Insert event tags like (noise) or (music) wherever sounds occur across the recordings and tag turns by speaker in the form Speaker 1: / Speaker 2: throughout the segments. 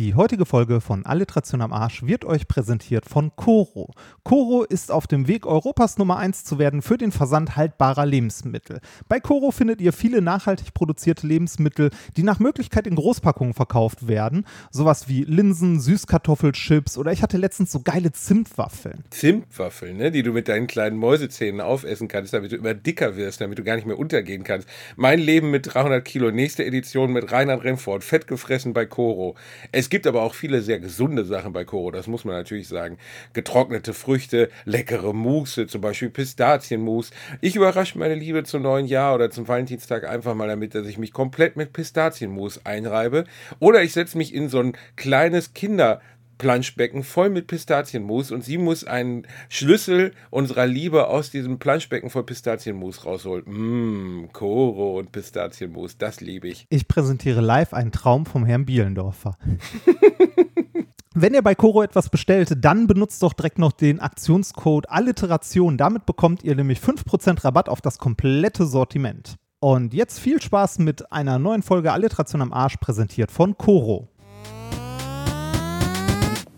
Speaker 1: Die heutige Folge von Alliteration am Arsch wird euch präsentiert von Coro. Coro ist auf dem Weg, Europas Nummer 1 zu werden für den Versand haltbarer Lebensmittel. Bei Coro findet ihr viele nachhaltig produzierte Lebensmittel, die nach Möglichkeit in Großpackungen verkauft werden. Sowas wie Linsen, Süßkartoffelchips oder ich hatte letztens so geile Zimtwaffeln.
Speaker 2: Zimtwaffeln, ne? die du mit deinen kleinen Mäusezähnen aufessen kannst, damit du immer dicker wirst, damit du gar nicht mehr untergehen kannst. Mein Leben mit 300 Kilo, nächste Edition mit Reinhard Remford, fett gefressen bei Coro. Es gibt aber auch viele sehr gesunde Sachen bei Koro, das muss man natürlich sagen. Getrocknete Früchte, leckere Mousse, zum Beispiel Pistazienmus. Ich überrasche meine Liebe zum neuen Jahr oder zum Valentinstag einfach mal damit, dass ich mich komplett mit Pistazienmus einreibe. Oder ich setze mich in so ein kleines Kinder- Planschbecken voll mit Pistazienmus und sie muss einen Schlüssel unserer Liebe aus diesem Planschbecken voll Pistazienmus rausholen. Mmm, Koro und Pistazienmus, das liebe ich.
Speaker 1: Ich präsentiere live einen Traum vom Herrn Bielendorfer. (laughs) Wenn ihr bei Koro etwas bestellt, dann benutzt doch direkt noch den Aktionscode Alliteration. Damit bekommt ihr nämlich 5% Rabatt auf das komplette Sortiment. Und jetzt viel Spaß mit einer neuen Folge Alliteration am Arsch, präsentiert von Koro.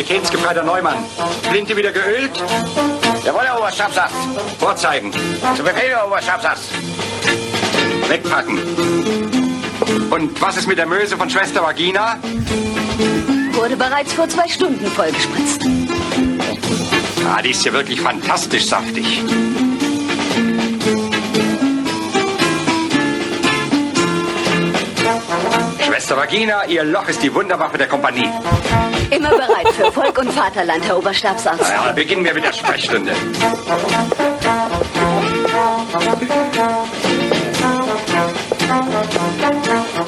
Speaker 3: Sanitätsgefreiter Neumann. Flinte wieder geölt?
Speaker 4: Jawohl, Herr Oberstabsatz.
Speaker 3: Vorzeigen.
Speaker 4: Zu Befehl, Herr Oberstabsatz.
Speaker 3: Wegpacken. Und was ist mit der Möse von Schwester Vagina?
Speaker 5: Wurde bereits vor zwei Stunden vollgespritzt.
Speaker 3: Ah, die ist ja wirklich fantastisch saftig. Schwester Vagina, ihr Loch ist die Wunderwaffe der Kompanie.
Speaker 5: Immer bereit für Volk und Vaterland, Herr Oberstabsarzt.
Speaker 3: Na ja, beginnen wir mit der Sprechstunde.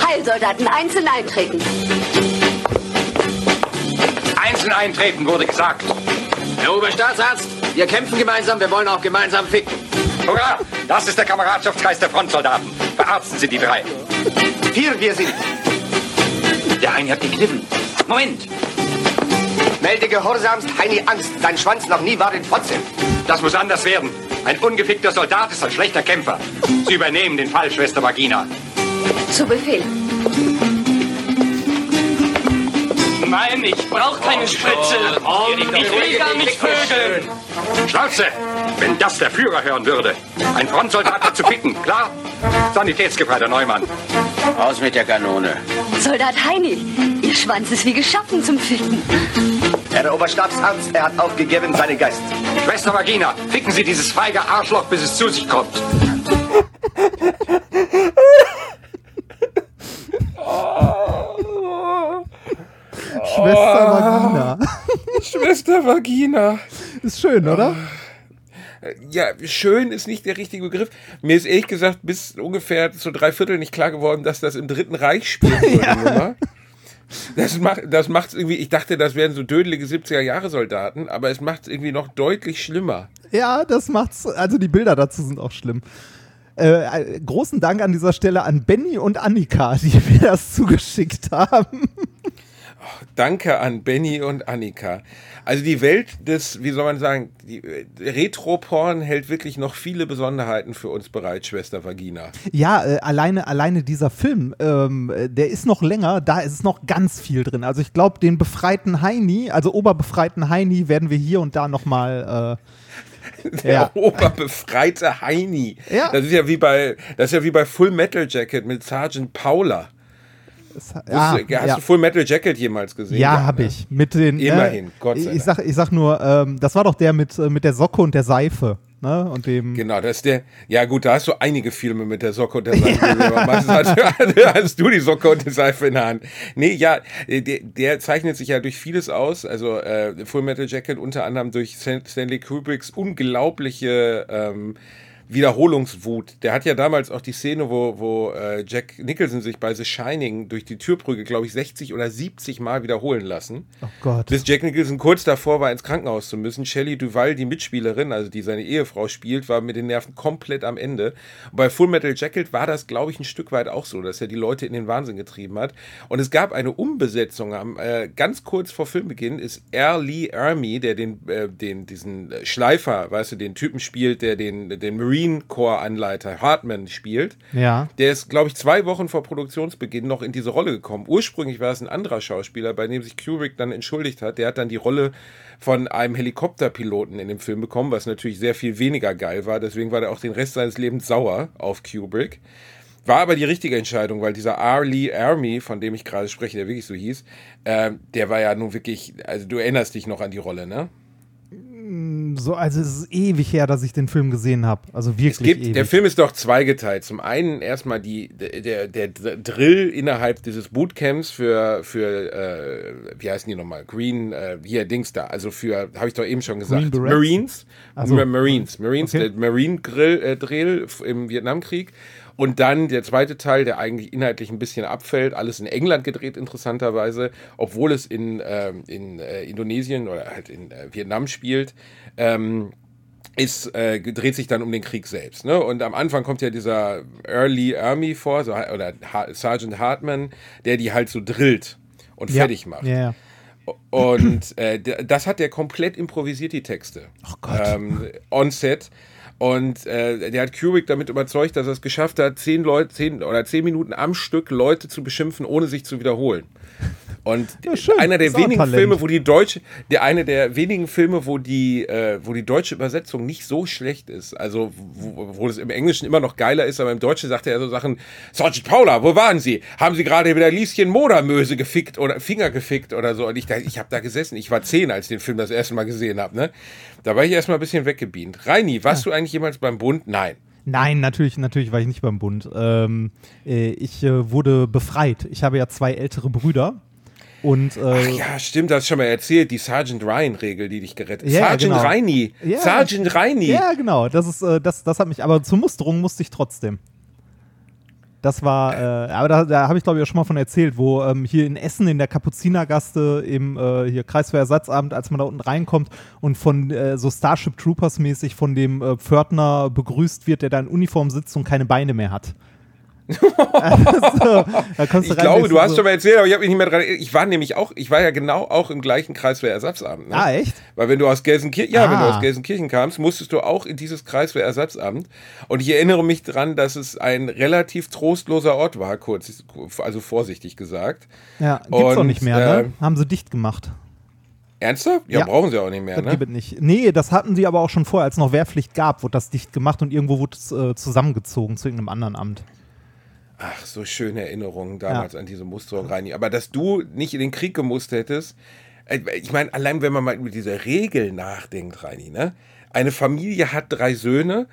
Speaker 5: Heilsoldaten einzeln eintreten.
Speaker 3: Einzeln eintreten, wurde gesagt.
Speaker 6: Herr Oberstaatsarzt, wir kämpfen gemeinsam, wir wollen auch gemeinsam ficken.
Speaker 3: Hurra! Das ist der Kameradschaftsgeist der Frontsoldaten. Verarzten Sie die drei.
Speaker 6: Vier, wir sind.
Speaker 3: Der eine hat gekniffen. Moment!
Speaker 6: Melde gehorsamst, Heini Angst. Dein Schwanz noch nie war in Fotze.
Speaker 3: Das muss anders werden. Ein ungefickter Soldat ist ein schlechter Kämpfer. Sie übernehmen den Fall, Schwester Vagina.
Speaker 5: Zu Befehl.
Speaker 7: Nein, ich brauche keine Spritze. Ich will gar nicht vögeln.
Speaker 3: Schnauze! Wenn das der Führer hören würde. Ein Frontsoldat hat zu ficken, klar? Sanitätsgefreiter Neumann.
Speaker 4: Aus mit der Kanone.
Speaker 5: Soldat Heini, Ihr Schwanz ist wie geschaffen zum Ficken.
Speaker 6: Herr Oberstabsarzt, er hat aufgegeben seinen Geist.
Speaker 3: Schwester Vagina, ficken Sie dieses feige Arschloch, bis es zu sich kommt.
Speaker 1: Schwester Vagina.
Speaker 2: Schwester Vagina.
Speaker 1: Ist schön, oder?
Speaker 2: Ja, schön ist nicht der richtige Begriff. Mir ist ehrlich gesagt bis ungefähr zu drei Viertel nicht klar geworden, dass das im Dritten Reich spielt. (laughs) Nummer. Das macht das macht's irgendwie, ich dachte, das wären so dödelige 70er-Jahre-Soldaten, aber es macht es irgendwie noch deutlich schlimmer.
Speaker 1: Ja, das macht's. Also die Bilder dazu sind auch schlimm. Äh, großen Dank an dieser Stelle an Benny und Annika, die (laughs) mir das zugeschickt haben.
Speaker 2: Danke an Benny und Annika. Also die Welt des, wie soll man sagen, äh, Retro-Porn hält wirklich noch viele Besonderheiten für uns bereit, Schwester Vagina.
Speaker 1: Ja, äh, alleine, alleine dieser Film, ähm, äh, der ist noch länger, da ist es noch ganz viel drin. Also ich glaube, den befreiten Heini, also oberbefreiten Heini, werden wir hier und da nochmal äh, (laughs)
Speaker 2: Der
Speaker 1: Ja.
Speaker 2: oberbefreite Heini.
Speaker 1: Ja.
Speaker 2: Das ist ja wie bei, das ist ja wie bei Full Metal Jacket mit Sergeant Paula.
Speaker 1: Ja,
Speaker 2: Hast
Speaker 1: ja.
Speaker 2: du Full Metal Jacket jemals gesehen?
Speaker 1: Ja, habe
Speaker 2: ne?
Speaker 1: ich. Mit den,
Speaker 2: Immerhin,
Speaker 1: äh,
Speaker 2: Gott sei
Speaker 1: ich
Speaker 2: Dank.
Speaker 1: sag, ich sag nur, ähm, das war doch der mit, äh, mit der Socke und der Seife. Ne? Und dem.
Speaker 2: Genau, das ist der. Ja, gut, da hast du einige Filme mit der Socke und der Seife. (laughs) aber meistens hast, (laughs) hast du die Socke und die Seife in der Hand. Nee, ja, der, der zeichnet sich ja durch vieles aus. Also äh, Full Metal Jacket unter anderem durch Stan- Stanley Kubricks unglaubliche. Ähm, Wiederholungswut. Der hat ja damals auch die Szene, wo, wo äh, Jack Nicholson sich bei The Shining durch die Türbrücke, glaube ich, 60 oder 70 Mal wiederholen lassen.
Speaker 1: Oh Gott.
Speaker 2: Bis Jack Nicholson kurz davor war, ins Krankenhaus zu müssen. Shelley Duval, die Mitspielerin, also die seine Ehefrau spielt, war mit den Nerven komplett am Ende. Und bei Full Metal Jacket war das, glaube ich, ein Stück weit auch so, dass er die Leute in den Wahnsinn getrieben hat. Und es gab eine Umbesetzung. Am, äh, ganz kurz vor Filmbeginn ist R. Lee Ermey, der den, äh, den, diesen Schleifer, weißt du, den Typen spielt, der den, den Marine Corps-Anleiter Hartman spielt.
Speaker 1: Ja.
Speaker 2: Der ist, glaube ich, zwei Wochen vor Produktionsbeginn noch in diese Rolle gekommen. Ursprünglich war es ein anderer Schauspieler, bei dem sich Kubrick dann entschuldigt hat. Der hat dann die Rolle von einem Helikopterpiloten in dem Film bekommen, was natürlich sehr viel weniger geil war. Deswegen war er auch den Rest seines Lebens sauer auf Kubrick. War aber die richtige Entscheidung, weil dieser R. Lee Army, von dem ich gerade spreche, der wirklich so hieß, äh, der war ja nun wirklich, also du erinnerst dich noch an die Rolle, ne?
Speaker 1: So, also es ist ewig her, dass ich den Film gesehen habe. Also wirklich
Speaker 2: Es gibt,
Speaker 1: ewig.
Speaker 2: der Film ist doch zweigeteilt. Zum einen erstmal die, der, der, der Drill innerhalb dieses Bootcamps für, für äh, wie heißen die nochmal? Green, äh, hier, Dings da. Also für, habe ich doch eben schon gesagt? Marines.
Speaker 1: Ach so.
Speaker 2: Ma- Marines. Marines,
Speaker 1: Okay.
Speaker 2: der Marine Grill, äh, Drill im Vietnamkrieg. Und dann der zweite Teil, der eigentlich inhaltlich ein bisschen abfällt, alles in England gedreht, interessanterweise, obwohl es in, ähm, in äh, Indonesien oder halt in äh, Vietnam spielt. Ähm, ist, äh, dreht sich dann um den Krieg selbst. Ne? Und am Anfang kommt ja dieser Early Army vor, so, oder Sergeant Hartman, der die halt so drillt und
Speaker 1: ja.
Speaker 2: fertig macht.
Speaker 1: Ja.
Speaker 2: Und äh, das hat der komplett improvisiert, die Texte.
Speaker 1: Oh Gott.
Speaker 2: Ähm, on set. Und äh, der hat Kubrick damit überzeugt, dass er es geschafft hat, zehn Leute, zehn oder zehn Minuten am Stück Leute zu beschimpfen, ohne sich zu wiederholen. Und
Speaker 1: Ja,
Speaker 2: einer der
Speaker 1: ein
Speaker 2: wenigen
Speaker 1: Talent.
Speaker 2: Filme, wo die deutsche, der eine der wenigen Filme, wo die, äh, wo die deutsche Übersetzung nicht so schlecht ist. Also wo, wo es im Englischen immer noch geiler ist, aber im Deutschen sagt er so Sachen: Sergeant Paula, wo waren Sie? Haben Sie gerade wieder Lieschen Modermöse gefickt oder Finger gefickt oder so? Und ich, ich habe da gesessen. Ich war zehn, als ich den Film das erste Mal gesehen habe. Ne? Da war ich erstmal ein bisschen weggebeamt. Reini, warst du eigentlich jemals beim Bund? Nein.
Speaker 1: Nein, natürlich, natürlich war ich nicht beim Bund. Ähm, äh, ich äh, wurde befreit. Ich habe ja zwei ältere Brüder. Und äh,
Speaker 2: Ach ja, stimmt, das hast du schon mal erzählt. Die Sergeant Ryan-Regel, die dich gerettet hat.
Speaker 1: Ja,
Speaker 2: Sergeant
Speaker 1: genau.
Speaker 2: Reini.
Speaker 1: Ja.
Speaker 2: Sergeant Reini.
Speaker 1: Ja, genau. Das ist, äh, das, das hat mich, aber zur Musterung musste ich trotzdem. Das war, äh, aber da, da habe ich glaube ich auch schon mal von erzählt, wo ähm, hier in Essen in der Kapuzinergaste im äh, hier Kreiswehrersatzabend, als man da unten reinkommt und von äh, so Starship Troopers mäßig von dem äh, Pförtner begrüßt wird, der da in Uniform sitzt und keine Beine mehr hat. Also,
Speaker 2: Ich glaube, du hast
Speaker 1: so,
Speaker 2: schon mal erzählt, aber ich habe mich nicht mehr dran. Ich war nämlich auch, ich war ja genau auch im gleichen Kreiswehrersatzamt. Ne?
Speaker 1: Ah, echt?
Speaker 2: Weil wenn du aus Gelsenkirchen, ja, wenn du
Speaker 1: Ah.
Speaker 2: aus Gelsenkirchen kamst, musstest du auch in dieses Kreiswehrersatzamt. Und ich erinnere mich dran, dass es ein relativ trostloser Ort war, kurz, also vorsichtig gesagt.
Speaker 1: Ja, gibt's
Speaker 2: Und,
Speaker 1: nicht mehr, ne?
Speaker 2: äh,
Speaker 1: Haben sie dicht gemacht.
Speaker 2: Ernsthaft? Ja,
Speaker 1: Ja.
Speaker 2: brauchen sie auch nicht mehr,
Speaker 1: Das
Speaker 2: ne?
Speaker 1: gibt es nicht. Nee, das hatten sie aber auch schon vorher, als es noch Wehrpflicht gab, wurde das dicht gemacht und irgendwo wurde es äh, zusammengezogen zu irgendeinem anderen Amt.
Speaker 2: Ach, so schöne Erinnerungen damals an diese Musterung, Reini. Aber dass du nicht in den Krieg gemusst hättest, äh, ich meine, allein wenn man mal über diese Regel nachdenkt, Reini, ne? Eine Familie hat drei Söhne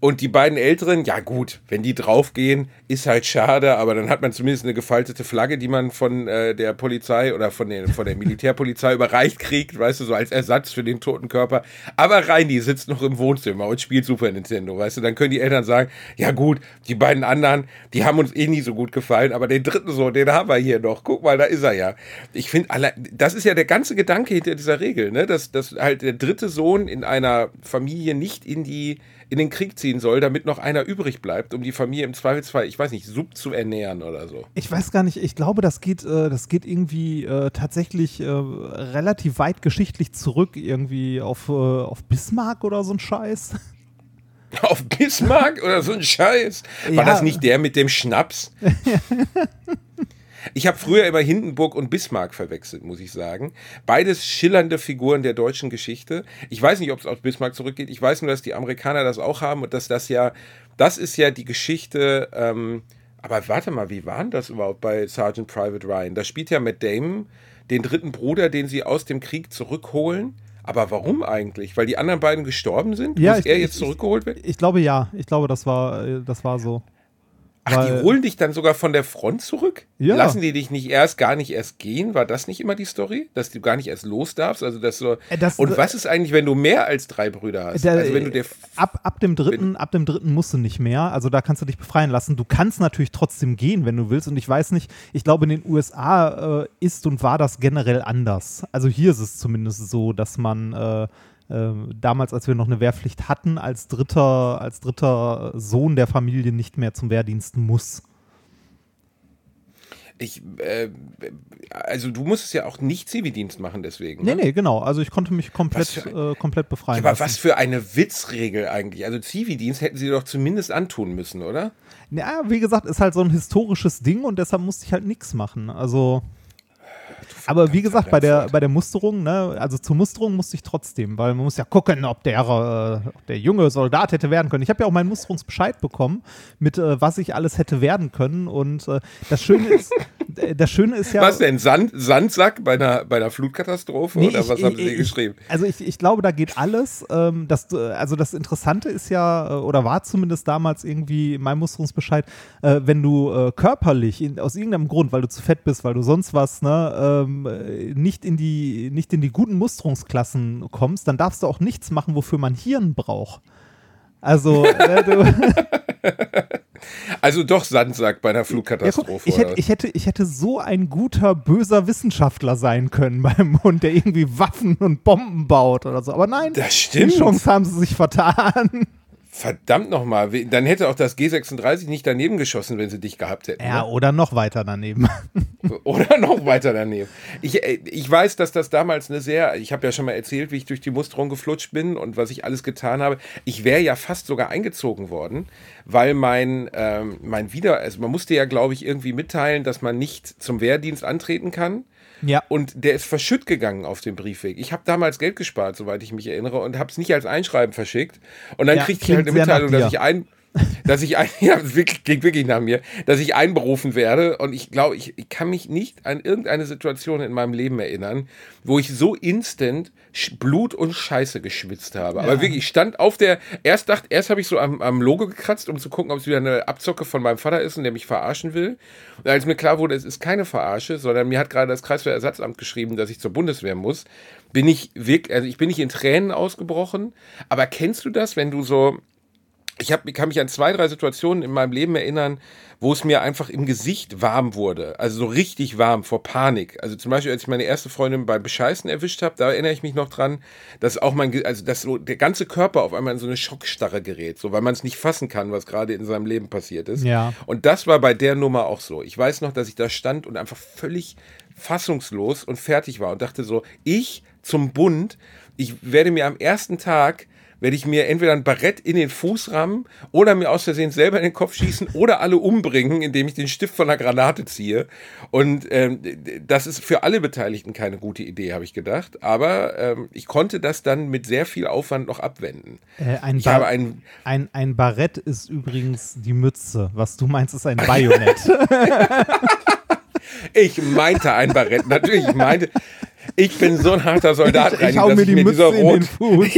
Speaker 2: und die beiden Älteren, ja gut, wenn die draufgehen, ist halt schade, aber dann hat man zumindest eine gefaltete Flagge, die man von äh, der Polizei oder von, den, von der Militärpolizei (laughs) überreicht kriegt, weißt du, so als Ersatz für den toten Körper. Aber Reini sitzt noch im Wohnzimmer und spielt Super Nintendo, weißt du, dann können die Eltern sagen, ja gut, die beiden anderen, die haben uns eh nie so gut gefallen, aber den dritten Sohn, den haben wir hier noch. Guck mal, da ist er ja. Ich finde, das ist ja der ganze Gedanke hinter dieser Regel, ne? dass, dass halt der dritte Sohn in einer Familie nicht in die in den Krieg ziehen soll, damit noch einer übrig bleibt, um die Familie im Zweifelsfall, ich weiß nicht, Sub zu ernähren oder so.
Speaker 1: Ich weiß gar nicht, ich glaube, das geht, äh, das geht irgendwie äh, tatsächlich äh, relativ weit geschichtlich zurück, irgendwie auf, auf Bismarck oder so ein Scheiß. (laughs)
Speaker 2: Auf Bismarck oder so ein Scheiß. War
Speaker 1: Ja.
Speaker 2: das nicht der mit dem Schnaps? (laughs) Ich habe früher immer Hindenburg und Bismarck verwechselt, muss ich sagen. Beides schillernde Figuren der deutschen Geschichte. Ich weiß nicht, ob es auf Bismarck zurückgeht. Ich weiß nur, dass die Amerikaner das auch haben und dass das ja, das ist ja die Geschichte. Ähm, aber warte mal, wie war denn das überhaupt bei Sergeant Private Ryan? Da spielt ja Matt Damon den dritten Bruder, den sie aus dem Krieg zurückholen. Aber warum eigentlich? Weil die anderen beiden gestorben sind?
Speaker 1: Ja,
Speaker 2: Muss
Speaker 1: ich-
Speaker 2: er
Speaker 1: ich-
Speaker 2: jetzt zurückgeholt werden?
Speaker 1: Ich glaube ja, ich glaube, das war, äh, das war so.
Speaker 2: Ach, die holen dich dann sogar von der Front zurück?
Speaker 1: Ja.
Speaker 2: Lassen die dich nicht erst, gar nicht erst gehen? War das nicht immer die Story? Dass du gar nicht erst los darfst? Also das so.
Speaker 1: Äh, das-
Speaker 2: und was ist eigentlich, wenn du mehr als drei Brüder hast?
Speaker 1: Der-
Speaker 2: also wenn du dir
Speaker 1: ab, ab dem dritten, ab dem dritten musst du nicht mehr. Also da kannst du dich befreien lassen. Du kannst natürlich trotzdem gehen, wenn du willst. Und ich weiß nicht, ich glaube, in den USA äh, ist und war das generell anders. Also hier ist es zumindest so, dass man äh, äh, damals, als wir noch eine Wehrpflicht hatten, als dritter, als dritter Sohn der Familie nicht mehr zum Wehrdienst muss.
Speaker 2: Ich, äh, also du musstest ja auch nicht Zivildienst machen deswegen.
Speaker 1: Nee,
Speaker 2: ne?
Speaker 1: nee, genau. Also ich konnte mich komplett,
Speaker 2: für
Speaker 1: äh, komplett befreien
Speaker 2: Aber
Speaker 1: lassen.
Speaker 2: was für eine Witzregel eigentlich. Also Zivildienst hätten sie doch zumindest antun müssen, oder?
Speaker 1: Ja, wie gesagt, ist halt so ein historisches Ding und deshalb musste ich halt nichts machen. Also. Aber wie gesagt, bei der, bei der Musterung, ne, also zur Musterung musste ich trotzdem, weil man muss ja gucken, ob der, äh, ob der junge Soldat hätte werden können. Ich habe ja auch meinen Musterungsbescheid bekommen, mit äh, was ich alles hätte werden können. Und äh, das Schöne ist, (laughs) äh, das Schöne ist ja.
Speaker 2: Was denn? Sand, Sandsack bei einer, bei einer Flutkatastrophe?
Speaker 1: Nee,
Speaker 2: oder
Speaker 1: ich-
Speaker 2: was haben
Speaker 1: ich-
Speaker 2: sie
Speaker 1: ich-
Speaker 2: geschrieben?
Speaker 1: Also ich, ich glaube, da geht alles. Ähm, das, äh, also das Interessante ist ja, äh, oder war zumindest damals irgendwie in meinem Musterungsbescheid, wenn du körperlich in, aus irgendeinem Grund, weil du zu fett bist, weil du sonst was, ne, ähm, äh, nicht in die, nicht in die guten Musterungsklassen kommst, dann darfst du auch nichts machen, wofür man Hirn braucht. Also, äh, (laughs) du,
Speaker 2: Also doch Sandsack bei einer
Speaker 1: Ja, guck,
Speaker 2: Flugkatastrophe.
Speaker 1: ich, hätte, ich, hätte, ich hätte so ein guter, böser Wissenschaftler sein können beim Hund, der irgendwie Waffen und Bomben baut oder so. Aber nein,
Speaker 2: Das stimmt.
Speaker 1: die Chance haben sie sich vertan.
Speaker 2: Verdammt nochmal, dann hätte auch das G36 nicht daneben geschossen, wenn sie dich gehabt hätten.
Speaker 1: Ja,
Speaker 2: ne?
Speaker 1: oder noch weiter daneben. (laughs)
Speaker 2: Oder noch weiter daneben. Ich, äh, ich weiß, dass das damals eine sehr, ich habe ja schon mal erzählt, wie ich durch die Musterung geflutscht bin und was ich alles getan habe. Ich wäre ja fast sogar eingezogen worden, weil mein, ähm, mein Wieder, also man musste ja, glaube ich, irgendwie mitteilen, dass man nicht zum Wehrdienst antreten kann.
Speaker 1: Ja.
Speaker 2: Und der ist verschütt gegangen auf dem Briefweg. Ich habe damals Geld gespart, soweit ich mich erinnere, und habe es nicht als Einschreiben verschickt. Und dann
Speaker 1: Ja,
Speaker 2: kriegte ich halt eine Mitteilung, dass ich ein, dass ich ein, (laughs) ja, das wirklich, klingt wirklich nach mir, dass ich einberufen werde. Und ich glaube, ich, ich kann mich nicht an irgendeine Situation in meinem Leben erinnern, wo ich so instant Blut und Scheiße geschwitzt habe. Aber wirklich, ich stand auf der, erst dachte, erst habe ich so am, am Logo gekratzt, um zu gucken, ob es wieder eine Abzocke von meinem Vater ist und der mich verarschen will. Und als mir klar wurde, es ist keine Verarsche, sondern mir hat gerade das Kreiswehrersatzamt geschrieben, dass ich zur Bundeswehr muss, bin ich wirklich, also ich bin nicht in Tränen ausgebrochen. Aber kennst du das, wenn du so, ich, hab, kann mich an zwei, drei Situationen in meinem Leben erinnern, wo es mir einfach im Gesicht warm wurde. Also so richtig warm vor Panik. Also zum Beispiel, als ich meine erste Freundin beim Bescheißen erwischt habe, da erinnere ich mich noch dran, dass auch mein, also dass so der ganze Körper auf einmal in so eine Schockstarre gerät, so weil man es nicht fassen kann, was gerade in seinem Leben passiert ist.
Speaker 1: Ja.
Speaker 2: Und das war bei der Nummer auch so. Ich weiß noch, dass ich da stand und einfach völlig fassungslos und fertig war und dachte so, ich zum Bund, ich werde mir am ersten Tag werde ich mir entweder ein Barett in den Fuß rammen oder mir aus Versehen selber in den Kopf schießen oder alle umbringen, indem ich den Stift von einer Granate ziehe. Und ähm, das ist für alle Beteiligten keine gute Idee, habe ich gedacht. Aber ähm, ich konnte das dann mit sehr viel Aufwand noch abwenden.
Speaker 1: Äh, ein,
Speaker 2: Ich
Speaker 1: Bar-
Speaker 2: habe ein,
Speaker 1: ein, ein Barett ist übrigens die Mütze. Was du meinst, ist ein (laughs) Bajonett.
Speaker 2: ich meinte ein Barett, natürlich, ich meinte, ich bin so ein harter Soldat,
Speaker 1: Ich- ich
Speaker 2: Reini,
Speaker 1: hau mir die Mütze
Speaker 2: dieser
Speaker 1: in den Fuß. (laughs)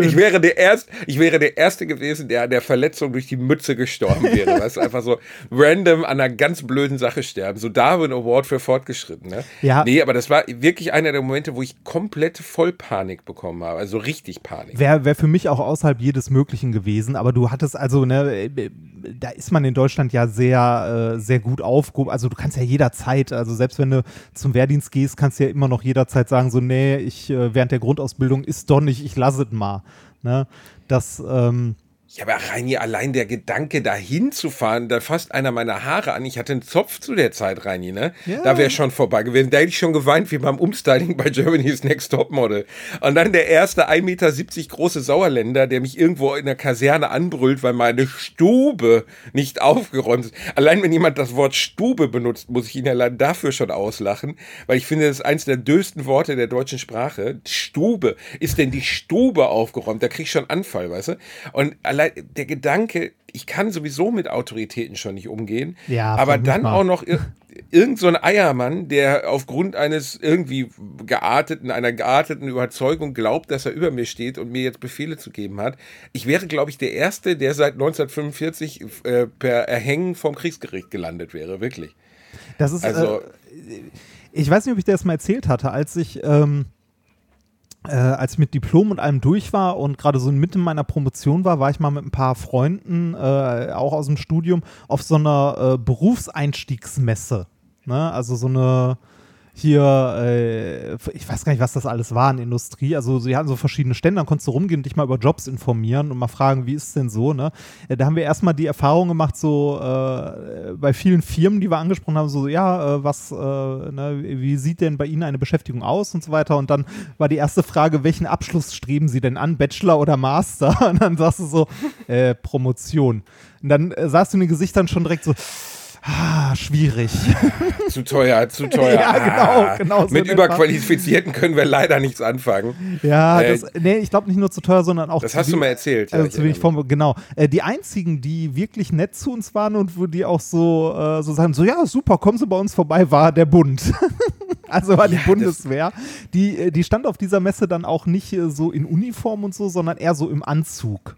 Speaker 2: Ich wäre der erst, ich wäre der erste gewesen, der an der Verletzung durch die Mütze gestorben wäre. Weißt du, einfach so random an einer ganz blöden Sache sterben. So Darwin Award für Fortgeschrittene.
Speaker 1: Ja.
Speaker 2: Nee, aber das war wirklich einer der Momente, wo ich komplette Vollpanik bekommen habe. Also richtig Panik.
Speaker 1: Wäre wär für mich auch außerhalb jedes Möglichen gewesen, aber du hattest also, ne, äh, da ist man in Deutschland ja sehr, äh, sehr gut aufgehoben. Also du kannst ja jederzeit, also selbst wenn du zum Wehrdienst gehst, kannst du ja immer noch jederzeit sagen, so, nee, ich äh, während der Grundausbildung ist doch nicht, ich lasse es mal. Ne? Das, ähm,
Speaker 2: Ja, aber Reini, allein der Gedanke, da hinzufahren, da fasst einer meiner Haare an. Ich hatte einen Zopf zu der Zeit, Reini, ne?
Speaker 1: Ja.
Speaker 2: Da wäre schon vorbei gewesen. Da hätte ich schon geweint wie beim Umstyling bei Germany's Next Topmodel. Und dann der erste 1,70 Meter große Sauerländer, der mich irgendwo in der Kaserne anbrüllt, weil meine Stube nicht aufgeräumt ist. Allein wenn jemand das Wort Stube benutzt, muss ich ihn allein dafür schon auslachen, weil ich finde, das ist eins der dösten Worte der deutschen Sprache. Stube. Ist denn die Stube aufgeräumt? Da krieg ich schon Anfall, weißt du? Und allein allein der Gedanke, ich kann sowieso mit Autoritäten schon nicht umgehen,
Speaker 1: Ja,
Speaker 2: aber dann auch noch ir irgend so ein Eiermann, der aufgrund eines irgendwie gearteten, einer gearteten Überzeugung glaubt, dass er über mir steht und mir jetzt Befehle zu geben hat. Ich wäre, glaube ich, der Erste, der seit 1945 äh, per Erhängen vom Kriegsgericht gelandet wäre, wirklich.
Speaker 1: Das ist,
Speaker 2: Also-
Speaker 1: äh, ich weiß nicht, ob ich dir das mal erzählt hatte, als ich, ähm, äh, als ich mit Diplom und allem durch war und gerade so in Mitte meiner Promotion war, war ich mal mit ein paar Freunden, äh, auch aus dem Studium, auf so einer äh, Berufseinstiegsmesse. Ne? Also so eine hier, äh, ich weiß gar nicht, was das alles war in Industrie. Also sie hatten so verschiedene Stände, dann konntest du rumgehen und dich mal über Jobs informieren und mal fragen, wie ist es denn so, ne? Äh, Da haben wir erstmal die Erfahrung gemacht, so äh, bei vielen Firmen, die wir angesprochen haben, so, ja, äh, was, äh, ne, wie sieht denn bei Ihnen eine Beschäftigung aus und so weiter. Und dann war die erste Frage, welchen Abschluss streben Sie denn an, Bachelor oder Master? (laughs) Und dann sagst du so, äh, Promotion. Und dann äh, sahst du in den Gesichtern schon direkt so, ah, schwierig. (laughs)
Speaker 2: Zu teuer, zu teuer.
Speaker 1: Ja, genau, genau so
Speaker 2: Mit. Überqualifizierten können wir leider nichts anfangen.
Speaker 1: Ja,
Speaker 2: Äh,
Speaker 1: das, nee, ich glaube nicht nur zu teuer, sondern auch
Speaker 2: Das hast du mal erzählt. ja,
Speaker 1: Also
Speaker 2: ich
Speaker 1: zu wenig Form, genau. Äh, die einzigen, die wirklich nett zu uns waren und wo die auch so, äh, so sagen, so ja, super, kommen Sie bei uns vorbei, war der Bund. (laughs) also war die
Speaker 2: Ja,
Speaker 1: Bundeswehr. Die, äh, die stand auf dieser Messe dann auch nicht äh, so in Uniform und so, sondern eher so im Anzug.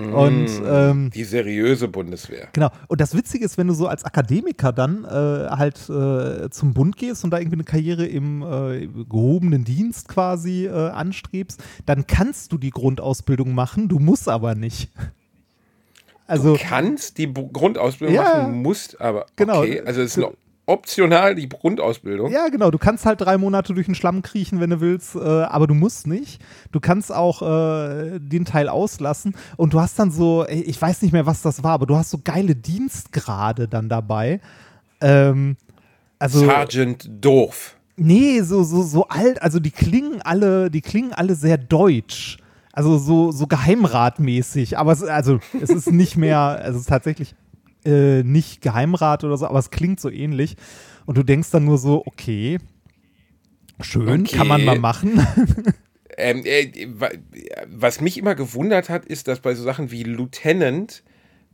Speaker 1: Und ähm.
Speaker 2: Die seriöse Bundeswehr.
Speaker 1: Genau. Und das Witzige ist, wenn du so als Akademiker dann äh, halt äh, zum Bund gehst und da irgendwie eine Karriere im äh, gehobenen Dienst quasi äh, anstrebst, dann kannst du die Grundausbildung machen, du musst aber nicht. Also,
Speaker 2: Du kannst die Grundausbildung
Speaker 1: Ja.
Speaker 2: machen, musst aber.
Speaker 1: Genau.
Speaker 2: Okay, also es ist noch optional die Grundausbildung.
Speaker 1: ja, genau, du kannst halt drei Monate durch den Schlamm kriechen, wenn du willst, äh, aber du musst nicht. Du kannst auch äh, den Teil auslassen und du hast dann so, ich weiß nicht mehr, was das war, aber du hast so geile Dienstgrade dann dabei. Ähm, also,
Speaker 2: Sergeant Doof.
Speaker 1: Nee, so, so, so alt, also die klingen alle, die klingen alle sehr deutsch. Also so, so geheimratmäßig. Aber es, also, es ist nicht mehr, also (laughs) es ist tatsächlich äh, nicht Geheimrat oder so, aber es klingt so ähnlich. Und du denkst dann nur so, okay, schön,
Speaker 2: Okay.
Speaker 1: kann man mal machen. (laughs)
Speaker 2: Ähm, äh, wa- was mich immer gewundert hat, ist, dass bei so Sachen wie Lieutenant,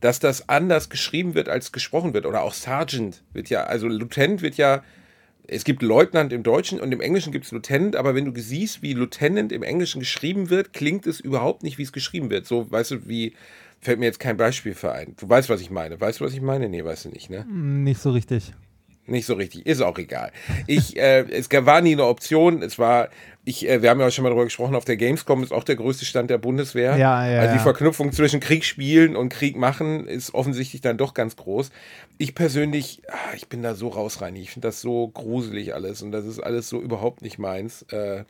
Speaker 2: dass das anders geschrieben wird, als gesprochen wird. Oder auch Sergeant wird ja, also Lieutenant wird ja, es gibt Leutnant im Deutschen und im Englischen gibt es Lieutenant, aber wenn du siehst, wie Lieutenant im Englischen geschrieben wird, klingt es überhaupt nicht, wie es geschrieben wird. So, weißt du, wie, fällt mir jetzt kein Beispiel für ein. Du weißt, was ich meine. Weißt du, was ich meine? Nee, weißt du nicht, ne?
Speaker 1: nicht so richtig.
Speaker 2: Nicht so richtig, ist auch egal. Ich, äh, es war nie eine Option. Es war, ich, äh, wir haben ja auch schon mal darüber gesprochen, auf der Gamescom ist auch der größte Stand der Bundeswehr.
Speaker 1: Ja, ja,
Speaker 2: Also die. Verknüpfung zwischen Krieg spielen und Krieg machen ist offensichtlich dann doch ganz groß. Ich persönlich, ah, ich bin da so rausreinig. Ich finde das so gruselig alles und das ist alles so überhaupt nicht meins. Äh,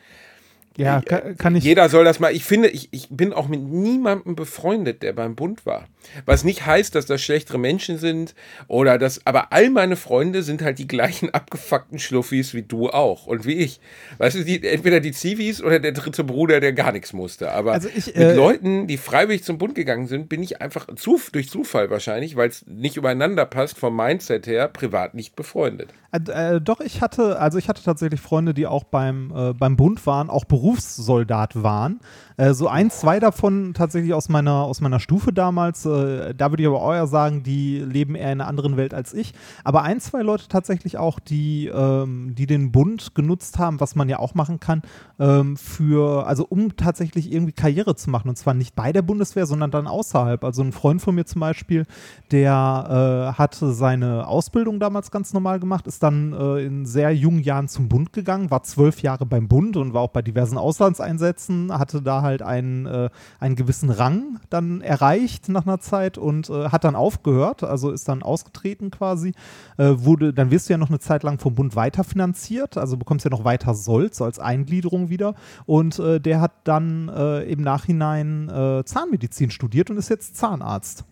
Speaker 1: Ja, kann, kann ich.
Speaker 2: jeder soll das mal. Ich finde, ich, ich bin auch mit niemandem befreundet, der beim Bund war. Was nicht heißt, dass das schlechtere Menschen sind oder das, aber all meine Freunde sind halt die gleichen abgefuckten Schluffis wie du auch und wie ich. Weißt du, die, entweder die Zivis oder der dritte Bruder, der gar nichts musste. Aber
Speaker 1: Also ich,
Speaker 2: mit
Speaker 1: äh,
Speaker 2: Leuten, die freiwillig zum Bund gegangen sind, bin ich einfach zu, durch Zufall wahrscheinlich, weil es nicht übereinander passt, vom Mindset her, privat nicht befreundet.
Speaker 1: Äh, äh, doch, ich hatte, also ich hatte tatsächlich Freunde, die auch beim, äh, beim Bund waren, auch Berufssoldat waren. Äh, so ein, zwei davon tatsächlich aus meiner, aus meiner Stufe damals. Äh, da würde ich aber auch sagen, die leben eher in einer anderen Welt als ich. Aber ein, zwei Leute tatsächlich auch, die, ähm, die den Bund genutzt haben, was man ja auch machen kann, ähm, für, also um tatsächlich irgendwie Karriere zu machen. Und zwar nicht bei der Bundeswehr, sondern dann außerhalb. Also ein Freund von mir zum Beispiel, der äh, hatte seine Ausbildung damals ganz normal gemacht, ist dann äh, in sehr jungen Jahren zum Bund gegangen, war zwölf Jahre beim Bund und war auch bei diversen Auslandseinsätzen, hatte da halt einen, äh, einen gewissen Rang dann erreicht nach einer Zeit und äh, hat dann aufgehört, also ist dann ausgetreten quasi, äh, wurde, dann wirst du ja noch eine Zeit lang vom Bund weiterfinanziert, also bekommst ja noch weiter Sold, so als Eingliederung wieder und äh, der hat dann äh, im Nachhinein äh, Zahnmedizin studiert und ist jetzt Zahnarzt.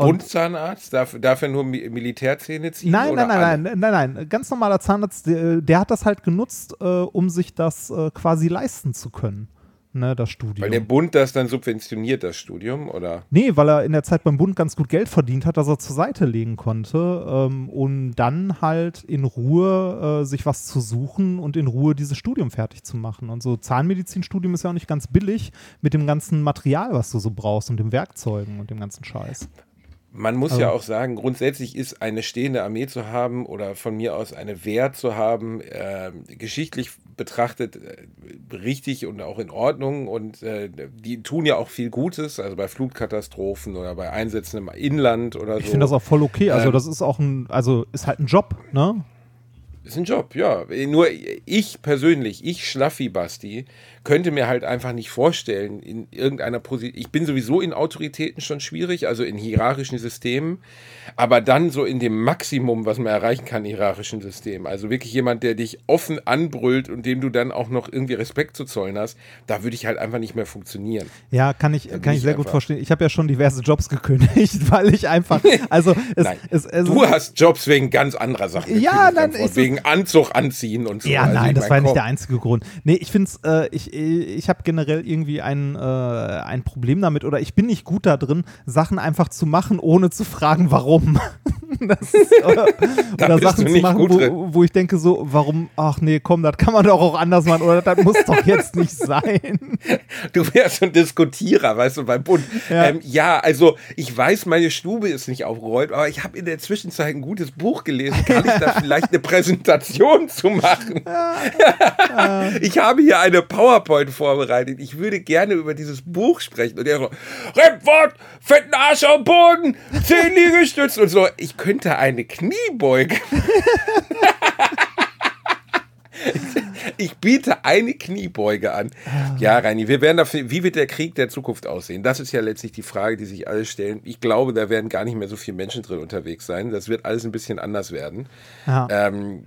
Speaker 1: Und-
Speaker 2: Bundzahnarzt, darf, darf er nur Mi Militärzähne ziehen?
Speaker 1: Nein,
Speaker 2: oder
Speaker 1: nein, nein, nein, nein, nein. Ganz normaler Zahnarzt, der, der hat das halt genutzt, äh, um sich das äh, quasi leisten zu können. ne, das Studium.
Speaker 2: Weil der Bund das dann subventioniert, das Studium, oder?
Speaker 1: Nee, weil er in der Zeit beim Bund ganz gut Geld verdient hat, dass er zur Seite legen konnte, ähm, um dann halt in Ruhe äh, sich was zu suchen und in Ruhe dieses Studium fertig zu machen. Und so Zahnmedizinstudium ist ja auch nicht ganz billig mit dem ganzen Material, was du so brauchst und den Werkzeugen und dem ganzen Scheiß.
Speaker 2: Man muss
Speaker 1: Also-
Speaker 2: ja auch sagen, grundsätzlich ist eine stehende Armee zu haben oder von mir aus eine Wehr zu haben, äh, geschichtlich betrachtet äh, richtig und auch in Ordnung. Und äh, die tun ja auch viel Gutes, also bei Flutkatastrophen oder bei Einsätzen im Inland oder so.
Speaker 1: Ich finde das auch voll okay. Also
Speaker 2: Ähm,
Speaker 1: das ist auch ein, also ist halt ein Job, ne?
Speaker 2: Ist ein Job, ja. Nur ich persönlich, ich Schlaffi Basti, könnte mir halt einfach nicht vorstellen, in irgendeiner Position. Ich bin sowieso in Autoritäten schon schwierig, also in hierarchischen Systemen, aber dann so in dem Maximum, was man erreichen kann, in hierarchischen Systemen. Also wirklich jemand, der dich offen anbrüllt und dem du dann auch noch irgendwie Respekt zu zollen hast, da würde ich halt einfach nicht mehr funktionieren.
Speaker 1: Ja, kann ich, kann ich
Speaker 2: ich
Speaker 1: sehr gut verstehen. Ich habe ja schon diverse Jobs gekündigt, (laughs) weil ich einfach, also (laughs) es, es, es
Speaker 2: du hast Jobs wegen ganz anderer Sachen.
Speaker 1: Ja, nein,
Speaker 2: wegen Anzug anziehen und so.
Speaker 1: Ja,
Speaker 2: Also
Speaker 1: nein, das war nicht der einzige Grund. Nee, ich finde es, äh, ich, ich habe generell irgendwie ein, äh, ein Problem damit oder ich bin nicht gut da drin, Sachen einfach zu machen, ohne zu fragen, warum. (laughs) das ist, oder oder Sachen zu machen, wo, wo ich denke so, warum, ach nee, komm, das kann man doch auch anders machen oder das muss doch jetzt nicht sein. (laughs)
Speaker 2: Du wärst ein Diskutierer, weißt du, beim Bund.
Speaker 1: Ja.
Speaker 2: Ja, ähm, ja also ich weiß, meine Stube ist nicht aufgeräumt, aber ich habe in der Zwischenzeit ein gutes Buch gelesen. Kann ich da (laughs) vielleicht eine Präsentation zu machen? ich habe hier eine PowerPoint vorbereitet. Ich würde gerne über dieses Buch sprechen. Und er so, Remford, fetten Arsch am Boden, zehn Liegestützen und so. Ich könnte eine Kniebeuge. (laughs) (laughs) (laughs) Ich biete eine Kniebeuge an. Ja, Reini, wir werden dafür, wie wird der Krieg der Zukunft aussehen? Das ist ja letztlich die Frage, die sich alle stellen. Ich glaube, da werden gar nicht mehr so viele Menschen drin unterwegs sein. Das wird alles ein bisschen anders werden.
Speaker 1: Ja.
Speaker 2: Ähm,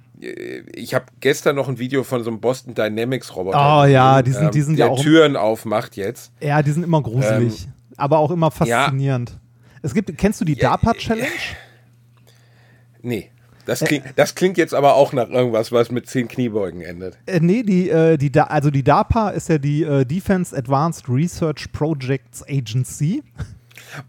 Speaker 2: ich habe gestern noch ein Video von so einem Boston Dynamics Roboter.
Speaker 1: Oh ja, die sind- die sind
Speaker 2: der
Speaker 1: ja auch-
Speaker 2: Türen aufmacht jetzt.
Speaker 1: Ja, die sind immer gruselig, aber auch immer faszinierend. Es gibt, kennst du die DARPA Challenge?
Speaker 2: Nee. Das klingt, das klingt jetzt aber auch nach irgendwas, was mit zehn Kniebeugen endet.
Speaker 1: Äh, nee, die, äh, die, also die DARPA ist ja die äh, Defense Advanced Research Projects Agency.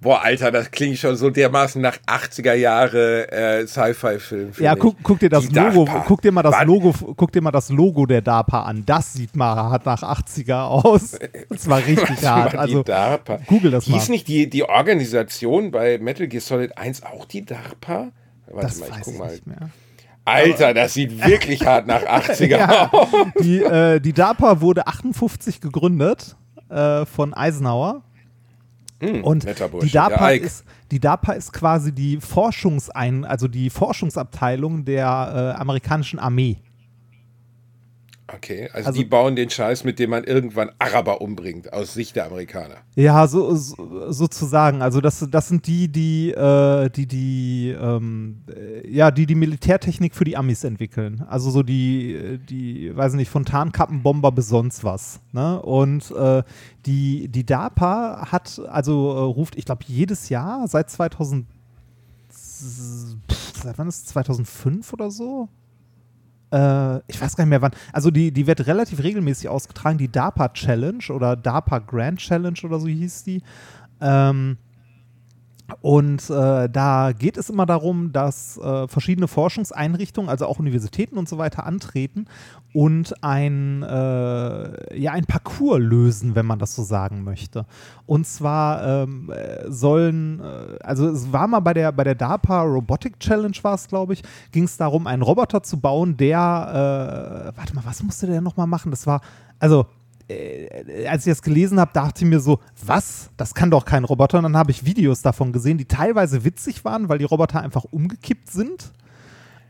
Speaker 2: Boah, Alter, das klingt schon so dermaßen nach 80er Jahre äh, Sci-Fi-Film.
Speaker 1: Ja, guck, guck dir das
Speaker 2: Die
Speaker 1: Logo,
Speaker 2: DARPA.
Speaker 1: guck dir mal das
Speaker 2: Wann-
Speaker 1: Logo, guck dir mal das Logo der DARPA an. Das sieht mal (laughs) hart nach 80er aus. Und zwar richtig hart.
Speaker 2: War
Speaker 1: Also
Speaker 2: DARPA.
Speaker 1: google das mal.
Speaker 2: Hieß nicht die, die Organisation bei Metal Gear Solid 1 auch die DARPA? Warte
Speaker 1: das
Speaker 2: mal, ich
Speaker 1: weiß
Speaker 2: guck
Speaker 1: ich
Speaker 2: mal.
Speaker 1: nicht mehr.
Speaker 2: Alter, das sieht wirklich hart nach (laughs) 80er
Speaker 1: Ja,
Speaker 2: aus.
Speaker 1: die, äh, die DARPA wurde 58 gegründet äh, von Eisenhower. Und
Speaker 2: Hm, netter
Speaker 1: die. DARPA, ist, die DARPA ist quasi die Forschungsein, also die Forschungsabteilung der äh, amerikanischen Armee.
Speaker 2: Okay, also,
Speaker 1: Also-
Speaker 2: die bauen den Scheiß, mit dem man irgendwann Araber umbringt, aus Sicht der Amerikaner.
Speaker 1: Ja, so, so sozusagen. Also das, das sind die, die, äh, die, die, ähm, äh, ja, die die Militärtechnik für die Amis entwickeln. Also so die, die, weiß nicht, von Tarnkappenbomber bis sonst was. Ne? Und äh, die, die DARPA hat, also äh, ruft, ich glaube, jedes Jahr seit 2000, pff, seit wann ist es? 2005 oder so? Äh, ich weiß gar nicht mehr wann. Also die, die wird relativ regelmäßig ausgetragen, die DARPA Challenge oder DARPA Grand Challenge oder so hieß die. Ähm, und äh, da geht es immer darum, dass äh, verschiedene Forschungseinrichtungen, also auch Universitäten und so weiter, antreten und ein, äh, ja, ein Parcours lösen, wenn man das so sagen möchte. Und zwar ähm, äh, sollen, äh, also es war mal bei der, bei der DARPA Robotic Challenge, war es, glaube ich, ging es darum, einen Roboter zu bauen, der, äh, warte mal, was musste der nochmal machen? Das war, also äh, als ich das gelesen habe, dachte ich mir so, was? Das kann doch kein Roboter. Und dann habe ich Videos davon gesehen, die teilweise witzig waren, weil die Roboter einfach umgekippt sind.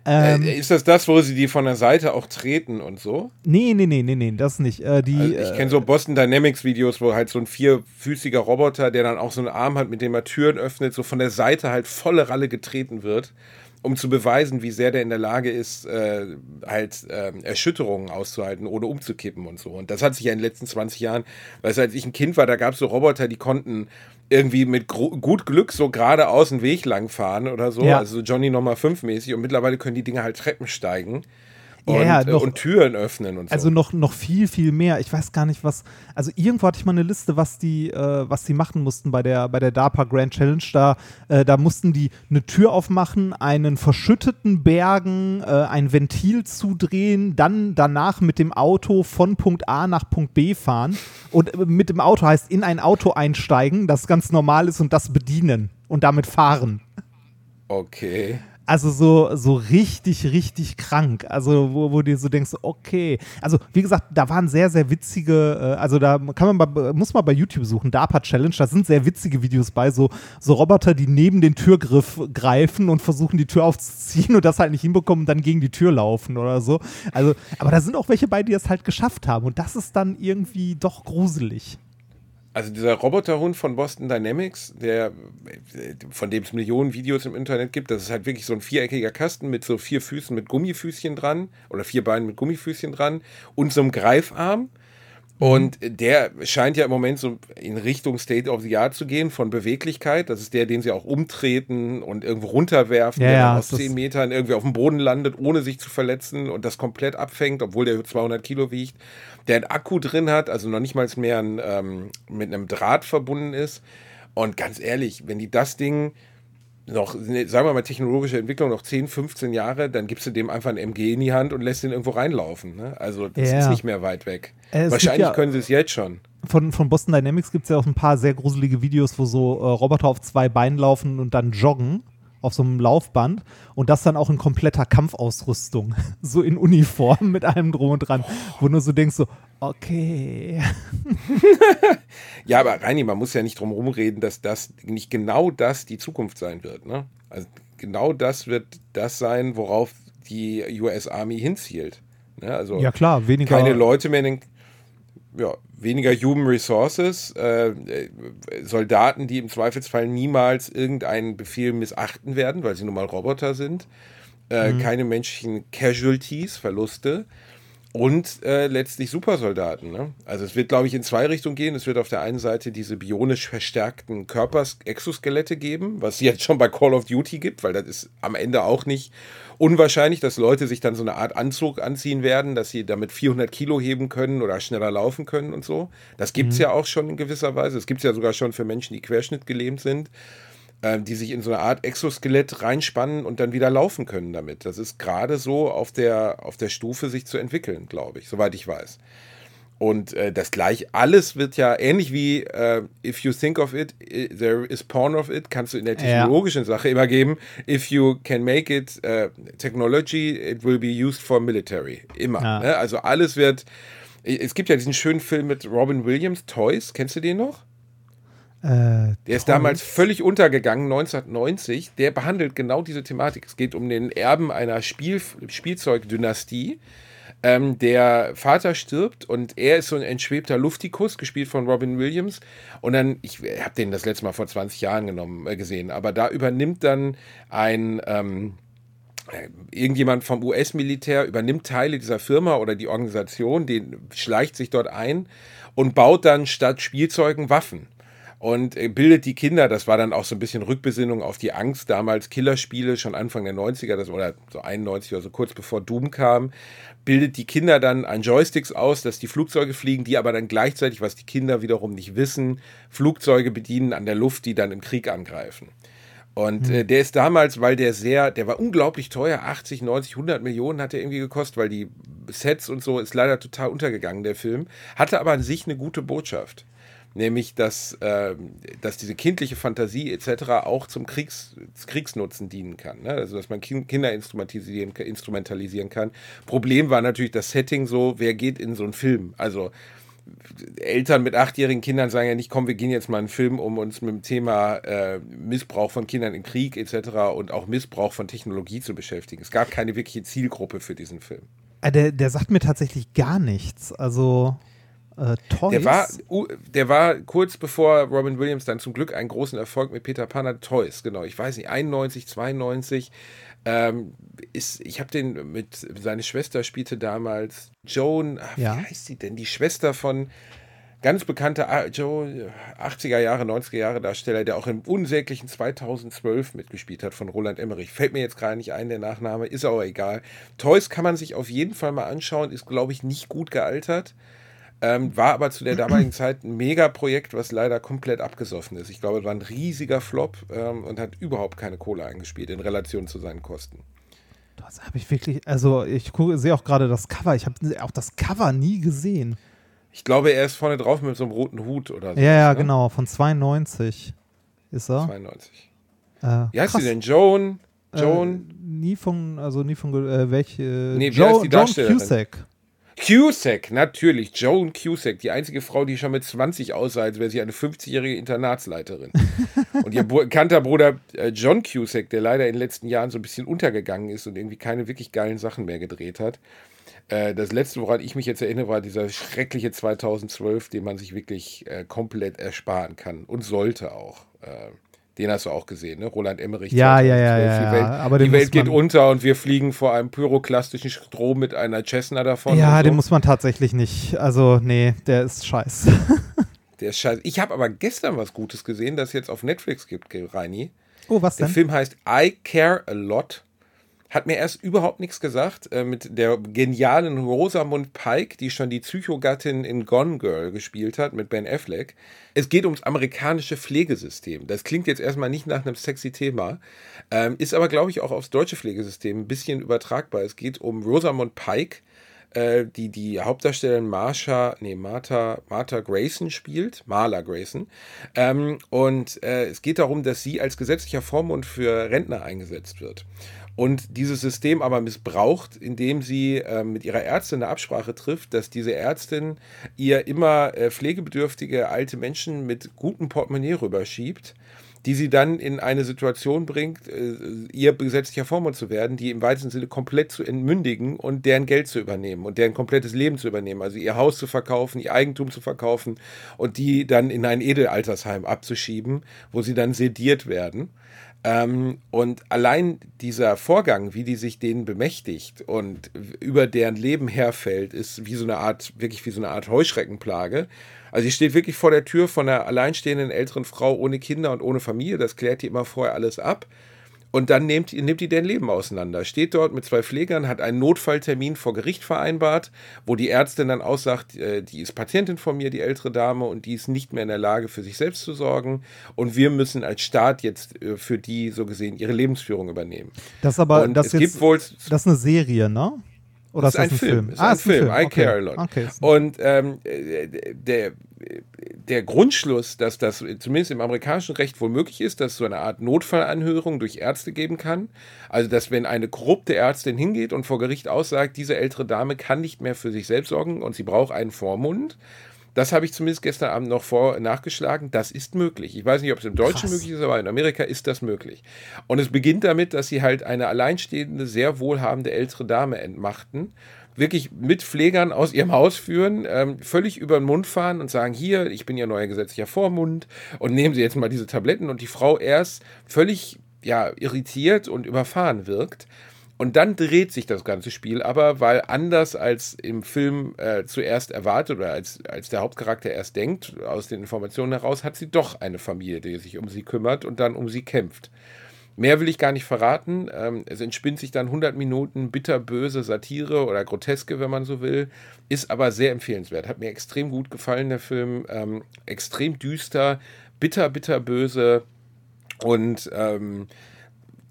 Speaker 1: Ähm,
Speaker 2: äh, ist das das, wo sie die von der Seite auch treten und so?
Speaker 1: nee, nee, nee, nee, nee, das nicht. Äh, die,
Speaker 2: Also ich kenne so Boston Dynamics Videos, wo halt so ein vierfüßiger Roboter, der dann auch so einen Arm hat, mit dem er Türen öffnet, so von der Seite halt volle Ralle getreten wird, um zu beweisen, wie sehr der in der Lage ist, äh, halt ähm, Erschütterungen auszuhalten, ohne umzukippen und so. Und das hat sich ja in den letzten 20 Jahren, weißt du, als ich ein Kind war, da gab es so Roboter, die konnten irgendwie mit gut Glück so geradeaus einen Weg lang fahren oder so,
Speaker 1: Ja.
Speaker 2: also so Johnny Nummer 5 mäßig und mittlerweile können die Dinge halt Treppen steigen. Und,
Speaker 1: Ja, ja,
Speaker 2: äh,
Speaker 1: noch-
Speaker 2: und Türen öffnen und so.
Speaker 1: Also noch, noch viel, viel mehr. Ich weiß gar nicht, was. Also irgendwo hatte ich mal eine Liste, was die, äh, was die machen mussten bei der, bei der DARPA Grand Challenge. Da, äh, da mussten die eine Tür aufmachen, einen verschütteten Bergen, äh, ein Ventil zudrehen, dann danach mit dem Auto von Punkt A nach Punkt B fahren. Und äh, mit dem Auto heißt in ein Auto einsteigen, das ganz normal ist und das bedienen und damit fahren.
Speaker 2: okay.
Speaker 1: Also so, so richtig, richtig krank. Also wo, wo du so denkst, okay. Also wie gesagt, da waren sehr, sehr witzige, äh, also da kann man mal, muss man bei YouTube suchen, DARPA Challenge, da sind sehr witzige Videos bei, so, so Roboter, die neben den Türgriff greifen und versuchen die Tür aufzuziehen und das halt nicht hinbekommen und dann gegen die Tür laufen oder so. Also, aber da sind auch welche bei, die es halt geschafft haben und das ist dann irgendwie doch gruselig.
Speaker 2: Also dieser Roboterhund von Boston Dynamics, der, von dem es Millionen Videos im Internet gibt, das ist halt wirklich so ein viereckiger Kasten mit so vier Füßen mit Gummifüßchen dran oder vier Beinen mit Gummifüßchen dran und so einem Greifarm. Und der scheint ja im Moment so in Richtung State of the Art zu gehen von Beweglichkeit. Das ist der, den sie auch umtreten und irgendwo runterwerfen,
Speaker 1: Ja,
Speaker 2: der
Speaker 1: ja,
Speaker 2: aus
Speaker 1: das-
Speaker 2: 10 Metern irgendwie auf dem Boden landet, ohne sich zu verletzen und das komplett abfängt, obwohl der 200 Kilo wiegt. Der einen Akku drin hat, also noch nicht mal mehr ein, ähm, mit einem Draht verbunden ist. Und ganz ehrlich, wenn die das Ding noch, sagen wir mal, technologische Entwicklung noch 10, 15 Jahre, dann gibst du dem einfach ein MG in die Hand und lässt ihn irgendwo reinlaufen. Ne? Also das
Speaker 1: Ja.
Speaker 2: ist nicht mehr weit weg.
Speaker 1: Äh, es
Speaker 2: Wahrscheinlich
Speaker 1: ja-
Speaker 2: können sie es jetzt schon.
Speaker 1: Von, von Boston Dynamics gibt es ja auch ein paar sehr gruselige Videos, wo so äh, Roboter auf zwei Beinen laufen und dann joggen auf so einem Laufband und das dann auch in kompletter Kampfausrüstung, (laughs) so in Uniform mit allem drum und dran, wo du so denkst so, okay. (laughs)
Speaker 2: Ja, aber Reini, man muss ja nicht drum rumreden, dass das nicht genau das die Zukunft sein wird. Ne? Also genau das wird das sein, worauf die US Army hinzielt. Ne? Also
Speaker 1: Ja klar, weniger.
Speaker 2: keine Leute mehr in den, ja, weniger Human Resources, äh, Soldaten, die im Zweifelsfall niemals irgendeinen Befehl missachten werden, weil sie nun mal Roboter sind, äh, keine menschlichen Casualties, Verluste und äh, letztlich Supersoldaten. Ne? Also es wird, glaube ich, in zwei Richtungen gehen. Es wird auf der einen Seite diese bionisch verstärkten Körpers-Exoskelette geben, was es jetzt schon bei Call of Duty gibt, weil das ist am Ende auch nicht unwahrscheinlich, dass Leute sich dann so eine Art Anzug anziehen werden, dass sie damit 400 Kilo heben können oder schneller laufen können und so. Das gibt es ja auch schon in gewisser Weise. Es gibt es ja sogar schon für Menschen, die querschnittgelähmt sind ähm, die sich in so eine Art Exoskelett reinspannen und dann wieder laufen können damit. Das ist gerade so auf der, auf der Stufe, sich zu entwickeln, glaube ich, soweit ich weiß. Und äh, das gleich, alles wird ja ähnlich wie äh, if you think of it, there is porn of it, kannst du in der technologischen Sache immer geben. If you can make it äh, technology, it will be used for military. Immer.
Speaker 1: Ja.
Speaker 2: Ne? Also alles wird. Es gibt ja diesen schönen Film mit Robin Williams, Toys, kennst du den noch?
Speaker 1: Äh,
Speaker 2: Der ist damals völlig untergegangen, 1990. Der behandelt genau diese Thematik. Es geht um den Erben einer Spiel Spielzeugdynastie. Ähm, der Vater stirbt und er ist so ein entschwebter Luftikus, gespielt von Robin Williams. Und dann, ich habe den das letzte Mal vor 20 Jahren genommen, äh, gesehen, aber da übernimmt dann ein. Ähm, irgendjemand vom US-Militär übernimmt Teile dieser Firma oder die Organisation, den schleicht sich dort ein und baut dann statt Spielzeugen Waffen und äh, bildet die Kinder, das war dann auch so ein bisschen Rückbesinnung auf die Angst, damals Killerspiele, schon Anfang der 90er, das, oder so 91 oder so kurz bevor Doom kam, bildet die Kinder dann an Joysticks aus, dass die Flugzeuge fliegen, die aber dann gleichzeitig, was die Kinder wiederum nicht wissen, Flugzeuge bedienen an der Luft, die dann im Krieg angreifen. Und äh, der ist damals, weil der sehr, der war unglaublich teuer, 80, 90, 100 Millionen hat er irgendwie gekostet, weil die Sets und so ist leider total untergegangen, der Film. Hatte aber an sich eine gute Botschaft. Nämlich, dass, äh, dass diese kindliche Fantasie etc. auch zum Kriegs, Kriegsnutzen dienen kann. Ne? Also, dass man Kin- Kinder instrumentalisieren, instrumentalisieren kann. Problem war natürlich das Setting so, wer geht in so einen Film? Also, Eltern mit achtjährigen Kindern sagen ja nicht, komm, wir gehen jetzt mal einen Film, um uns mit dem Thema äh, Missbrauch von Kindern im Krieg etc. und auch Missbrauch von Technologie zu beschäftigen. Es gab keine wirkliche Zielgruppe für diesen Film.
Speaker 1: äh, der, der sagt mir tatsächlich gar nichts. Also äh, Toys.
Speaker 2: Der war, der war kurz bevor Robin Williams dann zum Glück einen großen Erfolg mit Peter Pan hat, Toys, genau. Ich weiß nicht, 91, 92. Ähm, ist, ich habe den mit, seine Schwester spielte damals Joan, ach,
Speaker 1: Ja.
Speaker 2: wie heißt sie denn? Die Schwester von, ganz bekannter ah, Joe, 80er Jahre, 90er Jahre Darsteller, der auch im unsäglichen 2012 mitgespielt hat von Roland Emmerich. Fällt mir jetzt gerade nicht ein, der Nachname, ist aber egal. Toys kann man sich auf jeden Fall mal anschauen, ist, glaube ich, nicht gut gealtert. Ähm, war aber zu der damaligen Zeit ein Megaprojekt, was leider komplett abgesoffen ist. Ich glaube, es war ein riesiger Flop ähm, und hat überhaupt keine Kohle eingespielt in Relation zu seinen Kosten.
Speaker 1: Das habe ich wirklich, also ich sehe auch gerade das Cover. Ich habe auch das Cover nie gesehen.
Speaker 2: Ich glaube, er ist vorne drauf mit so einem roten Hut oder so.
Speaker 1: Ja, ja, ne? genau, von 92 ist er.
Speaker 2: 92. Äh, wie heißt krass. sie denn? Joan? Joan?
Speaker 1: Äh, nie von, also nie von, äh, welche?
Speaker 2: Nee, wie jo heißt die Darstellerin?
Speaker 1: Joan Cusack.
Speaker 2: Cusack, natürlich, Joan Cusack, die einzige Frau, die schon mit 20 aussah, als wäre sie eine 50-jährige Internatsleiterin. und ihr bekannter Bruder äh, John Cusack, der leider in den letzten Jahren so ein bisschen untergegangen ist und irgendwie keine wirklich geilen Sachen mehr gedreht hat. Äh, das letzte, woran ich mich jetzt erinnere, war dieser schreckliche 2012, den man sich wirklich äh, komplett ersparen kann und sollte auch. Den hast du auch gesehen, ne? Roland Emmerich.
Speaker 1: Ja, ja, ja, ja.
Speaker 2: Die Welt,
Speaker 1: aber
Speaker 2: die Welt geht unter und wir fliegen vor einem pyroklastischen Strom mit einer Cessna davon.
Speaker 1: Ja,
Speaker 2: so.
Speaker 1: den muss man tatsächlich nicht. Also, nee, der ist scheiße. (laughs)
Speaker 2: der ist scheiße. Ich habe aber gestern was Gutes gesehen, das jetzt auf Netflix gibt, Reini.
Speaker 1: Oh, was denn?
Speaker 2: Der Film heißt I Care a Lot. Hat mir erst überhaupt nichts gesagt. Äh, mit der genialen Rosamund Pike, die schon die Psychogattin in Gone Girl gespielt hat, mit Ben Affleck. Es geht ums amerikanische Pflegesystem. Das klingt jetzt erstmal nicht nach einem sexy Thema, ähm, ist aber, glaube ich, auch aufs deutsche Pflegesystem ein bisschen übertragbar. Es geht um Rosamund Pike, äh, die die Hauptdarstellerin Marsha, nee, Martha, Martha Grayson spielt, Marla Grayson. Ähm, und äh, es geht darum, dass sie als gesetzlicher Vormund für Rentner eingesetzt wird und dieses System aber missbraucht, indem sie äh, mit ihrer Ärztin eine Absprache trifft, dass diese Ärztin ihr immer äh, pflegebedürftige alte Menschen mit gutem Portemonnaie rüberschiebt, die sie dann in eine Situation bringt, äh, ihr gesetzlicher Vormund zu werden, die im weitesten Sinne komplett zu entmündigen und deren Geld zu übernehmen und deren komplettes Leben zu übernehmen, also ihr Haus zu verkaufen, ihr Eigentum zu verkaufen und die dann in ein Edelaltersheim abzuschieben, wo sie dann sediert werden. Ähm, und allein dieser Vorgang, wie die sich denen bemächtigt und über deren Leben herfällt, ist wie so eine Art, wirklich wie so eine Art Heuschreckenplage. Also sie steht wirklich vor der Tür von einer alleinstehenden älteren Frau ohne Kinder und ohne Familie. Das klärt die immer vorher alles ab. Und dann nimmt, nimmt die deren Leben auseinander. Steht dort mit zwei Pflegern, hat einen Notfalltermin vor Gericht vereinbart, wo die Ärztin dann aussagt, äh, die ist Patientin von mir, die ältere Dame, und die ist nicht mehr in der Lage, für sich selbst zu sorgen. Und wir müssen als Staat jetzt äh, für die, so gesehen, ihre Lebensführung übernehmen.
Speaker 1: Das aber, das, jetzt, wohl, das ist eine Serie, ne?
Speaker 2: Oder ist, ist ein, ein Film? Ist ah, ein, ist Film. Film. I okay. care a lot. Okay. Und ähm, der, der Grundschluss, dass das zumindest im amerikanischen Recht wohl möglich ist, dass es so eine Art Notfallanhörung durch Ärzte geben kann. Also, dass wenn eine korrupte Ärztin hingeht und vor Gericht aussagt, diese ältere Dame kann nicht mehr für sich selbst sorgen und sie braucht einen Vormund, das habe ich zumindest gestern Abend noch vor nachgeschlagen. Das ist möglich. Ich weiß nicht, ob es im Deutschen Krass. möglich ist, aber in Amerika ist das möglich. Und es beginnt damit, dass sie halt eine alleinstehende, sehr wohlhabende ältere Dame entmachten. Wirklich mit Pflegern aus ihrem Haus führen, ähm, völlig über den Mund fahren und sagen: Hier, ich bin Ihr neuer gesetzlicher Vormund und nehmen Sie jetzt mal diese Tabletten. Und die Frau erst völlig ja, irritiert und überfahren wirkt. Und dann dreht sich das ganze Spiel aber, weil anders als im Film äh, zuerst erwartet oder als, als der Hauptcharakter erst denkt, aus den Informationen heraus, hat sie doch eine Familie, die sich um sie kümmert und dann um sie kämpft. Mehr will ich gar nicht verraten. Ähm, es entspinnt sich dann 100 Minuten bitterböse Satire oder Groteske, wenn man so will. Ist aber sehr empfehlenswert. Hat mir extrem gut gefallen, der Film. Ähm, extrem düster, bitter, bitterböse und ähm,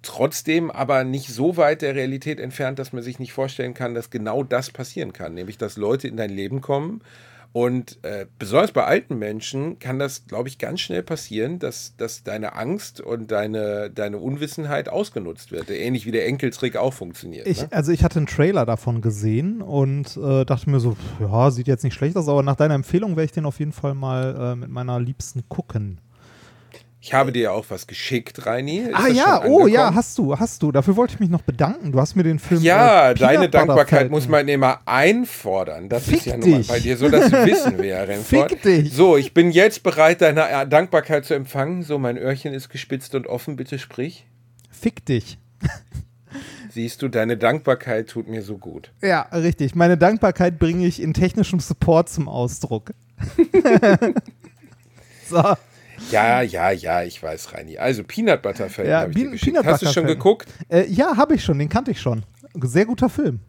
Speaker 2: trotzdem aber nicht so weit der Realität entfernt, dass man sich nicht vorstellen kann, dass genau das passieren kann, nämlich dass Leute in dein Leben kommen und äh, besonders bei alten Menschen kann das, glaube ich, ganz schnell passieren, dass, dass deine Angst und deine, deine Unwissenheit ausgenutzt wird. Ähnlich wie der Enkeltrick auch funktioniert.
Speaker 1: Ich,
Speaker 2: ne?
Speaker 1: Also ich hatte einen Trailer davon gesehen und äh, dachte mir so, ja, sieht jetzt nicht schlecht aus, aber nach deiner Empfehlung werde ich den auf jeden Fall mal äh, mit meiner Liebsten gucken.
Speaker 2: Ich habe dir ja auch was geschickt, Reini.
Speaker 1: Ist ah ja, oh ja, hast du, hast du. Dafür wollte ich mich noch bedanken. Du hast mir den Film.
Speaker 2: Ja, äh, deine Dankbarkeit muss man immer einfordern. Das Fick ist ja nun bei dir so, das wissen (laughs) wir ja, Renford. Fick dich. So, ich bin jetzt bereit, deine äh, Dankbarkeit zu empfangen. So, mein Öhrchen ist gespitzt und offen, bitte sprich.
Speaker 1: Fick dich.
Speaker 2: Siehst du, deine Dankbarkeit tut mir so gut.
Speaker 1: Ja, richtig. Meine Dankbarkeit bringe ich in technischem Support zum Ausdruck. (laughs) (laughs) so.
Speaker 2: Ja, ja, ja, ich weiß, Reini. Also Peanut Butter Falcon
Speaker 1: Ja,
Speaker 2: habe ich dir
Speaker 1: Pe-. Peanut
Speaker 2: Hast du
Speaker 1: Butter
Speaker 2: schon
Speaker 1: Falcon.
Speaker 2: geguckt?
Speaker 1: Äh, ja, habe ich schon, den kannte ich schon. Sehr guter Film.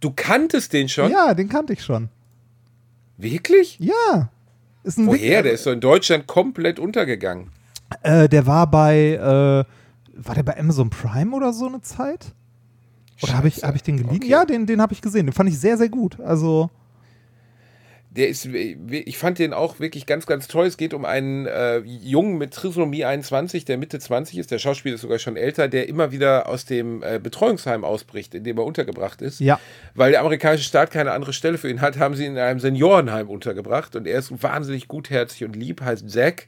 Speaker 2: Du kanntest den schon?
Speaker 1: Ja, den kannte ich schon.
Speaker 2: Wirklich?
Speaker 1: Ja. Ist ein
Speaker 2: Woher? Der ist so in Deutschland komplett untergegangen.
Speaker 1: Äh, der war bei, äh, war der bei Amazon Prime oder so eine Zeit? Oder habe ich, hab ich den geliehen?
Speaker 2: Okay.
Speaker 1: Ja, den, den habe ich gesehen. Den fand ich sehr, sehr gut. Also,
Speaker 2: Der ist, ich fand den auch wirklich ganz, ganz toll. Es geht um einen äh, Jungen mit Trisomie 21, der Mitte 20 ist. Der Schauspieler ist sogar schon älter, der immer wieder aus dem äh, Betreuungsheim ausbricht, in dem er untergebracht ist.
Speaker 1: Ja.
Speaker 2: Weil der amerikanische Staat keine andere Stelle für ihn hat, haben sie ihn in einem Seniorenheim untergebracht. Und er ist wahnsinnig gutherzig und lieb, heißt Zack.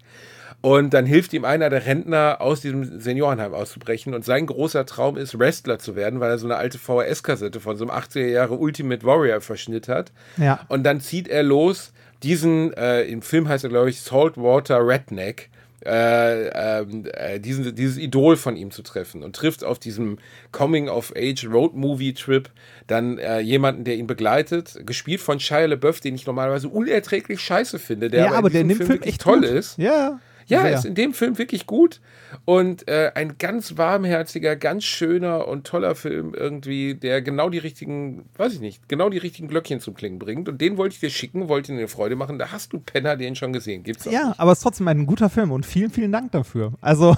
Speaker 2: Und dann hilft ihm einer der Rentner, aus diesem Seniorenheim auszubrechen. Und sein großer Traum ist, Wrestler zu werden, weil er so eine alte VHS-Kassette von so einem 80er Jahre Ultimate Warrior Verschnitt hat.
Speaker 1: Ja.
Speaker 2: Und dann zieht er los, diesen, äh, im Film heißt er, glaube ich, Saltwater Redneck, äh, ähm, äh, diesen, dieses Idol von ihm zu treffen und trifft auf diesem Coming-of-Age-Road-Movie-Trip dann äh, jemanden, der ihn begleitet, gespielt von Shia LaBeouf, den ich normalerweise unerträglich scheiße finde, der
Speaker 1: ja, aber,
Speaker 2: in
Speaker 1: der Film,
Speaker 2: wirklich
Speaker 1: echt
Speaker 2: toll
Speaker 1: gut.
Speaker 2: ist.
Speaker 1: Ja.
Speaker 2: Ja,
Speaker 1: sehr.
Speaker 2: ist in dem Film wirklich gut und äh, ein ganz warmherziger, ganz schöner und toller Film irgendwie, der genau die richtigen, weiß ich nicht, genau die richtigen Glöckchen zum Klingen bringt und den wollte ich dir schicken, wollte dir eine Freude machen. Da hast du Penner den schon gesehen, gibt's auch
Speaker 1: Ja,
Speaker 2: nicht.
Speaker 1: aber es ist trotzdem ein guter Film und vielen, vielen Dank dafür. Also,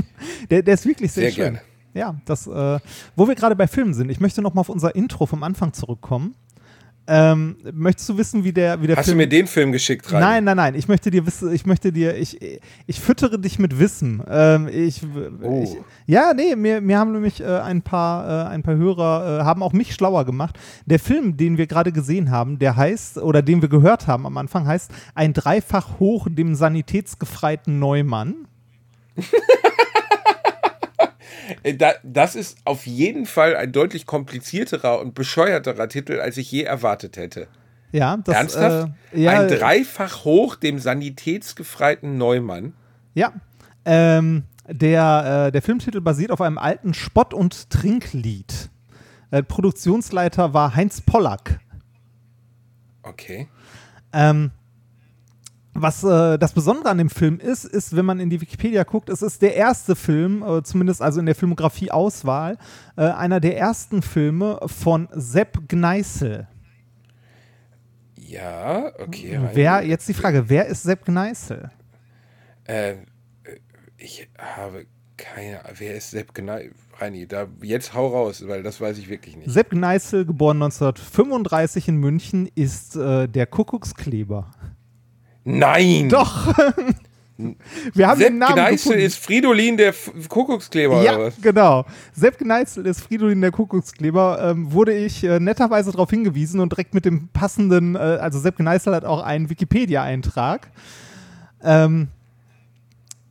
Speaker 1: (laughs) der, der ist wirklich sehr,
Speaker 2: Sehr
Speaker 1: schön.
Speaker 2: gerne.
Speaker 1: Ja, das, äh, wo wir gerade bei Filmen sind, ich möchte noch mal auf unser Intro vom Anfang zurückkommen. Ähm, möchtest du wissen, wie der, wie der
Speaker 2: Hast
Speaker 1: Film
Speaker 2: du mir den Film geschickt, rein?
Speaker 1: Nein, nein, nein. Ich möchte dir wissen, ich möchte dir, ich, ich füttere dich mit Wissen. Ähm, ich,
Speaker 2: Oh.
Speaker 1: ich, ja, nee, mir, mir haben nämlich äh, ein paar, äh, ein paar Hörer äh, haben auch mich schlauer gemacht. Der Film, den wir gerade gesehen haben, der heißt oder den wir gehört haben am Anfang, heißt ein Dreifach hoch dem sanitätsgefreiten Neumann. (laughs)
Speaker 2: Äh, Da, das ist auf jeden Fall ein deutlich komplizierterer und bescheuerterer Titel, als ich je erwartet hätte.
Speaker 1: Ja, das
Speaker 2: Ernsthaft?
Speaker 1: Äh, ja,
Speaker 2: ein dreifach hoch dem sanitätsgefreiten Neumann.
Speaker 1: Ja. Ähm, der, äh, der Filmtitel basiert auf einem alten Spott- und Trinklied. Äh, Produktionsleiter war Heinz Pollack.
Speaker 2: Okay.
Speaker 1: Ähm, was äh, das Besondere an dem Film ist, ist, wenn man in die Wikipedia guckt, es ist der erste Film, äh, zumindest also in der Filmografie-Auswahl, äh, einer der ersten Filme von Sepp Gneißel.
Speaker 2: Ja, okay.
Speaker 1: Wer, jetzt die Frage, wer ist Sepp Gneißel?
Speaker 2: Äh, ich habe keine Wer ist Sepp Gnei? Reini, da, jetzt hau raus, weil das weiß ich wirklich nicht.
Speaker 1: Sepp Gneißel, geboren 1935 in München, ist äh, der Kuckuckskleber.
Speaker 2: Nein!
Speaker 1: Doch! (laughs) Wir haben
Speaker 2: Sepp
Speaker 1: den Namen
Speaker 2: Gneißel
Speaker 1: gefunden.
Speaker 2: ist Fridolin der F Kuckuckskleber
Speaker 1: Ja,
Speaker 2: oder was?
Speaker 1: genau. Sepp Gneißel ist Fridolin der Kuckuckskleber. Ähm, wurde ich äh, netterweise darauf hingewiesen und direkt mit dem passenden, äh, also Sepp Gneißel hat auch einen Wikipedia-Eintrag. Ähm,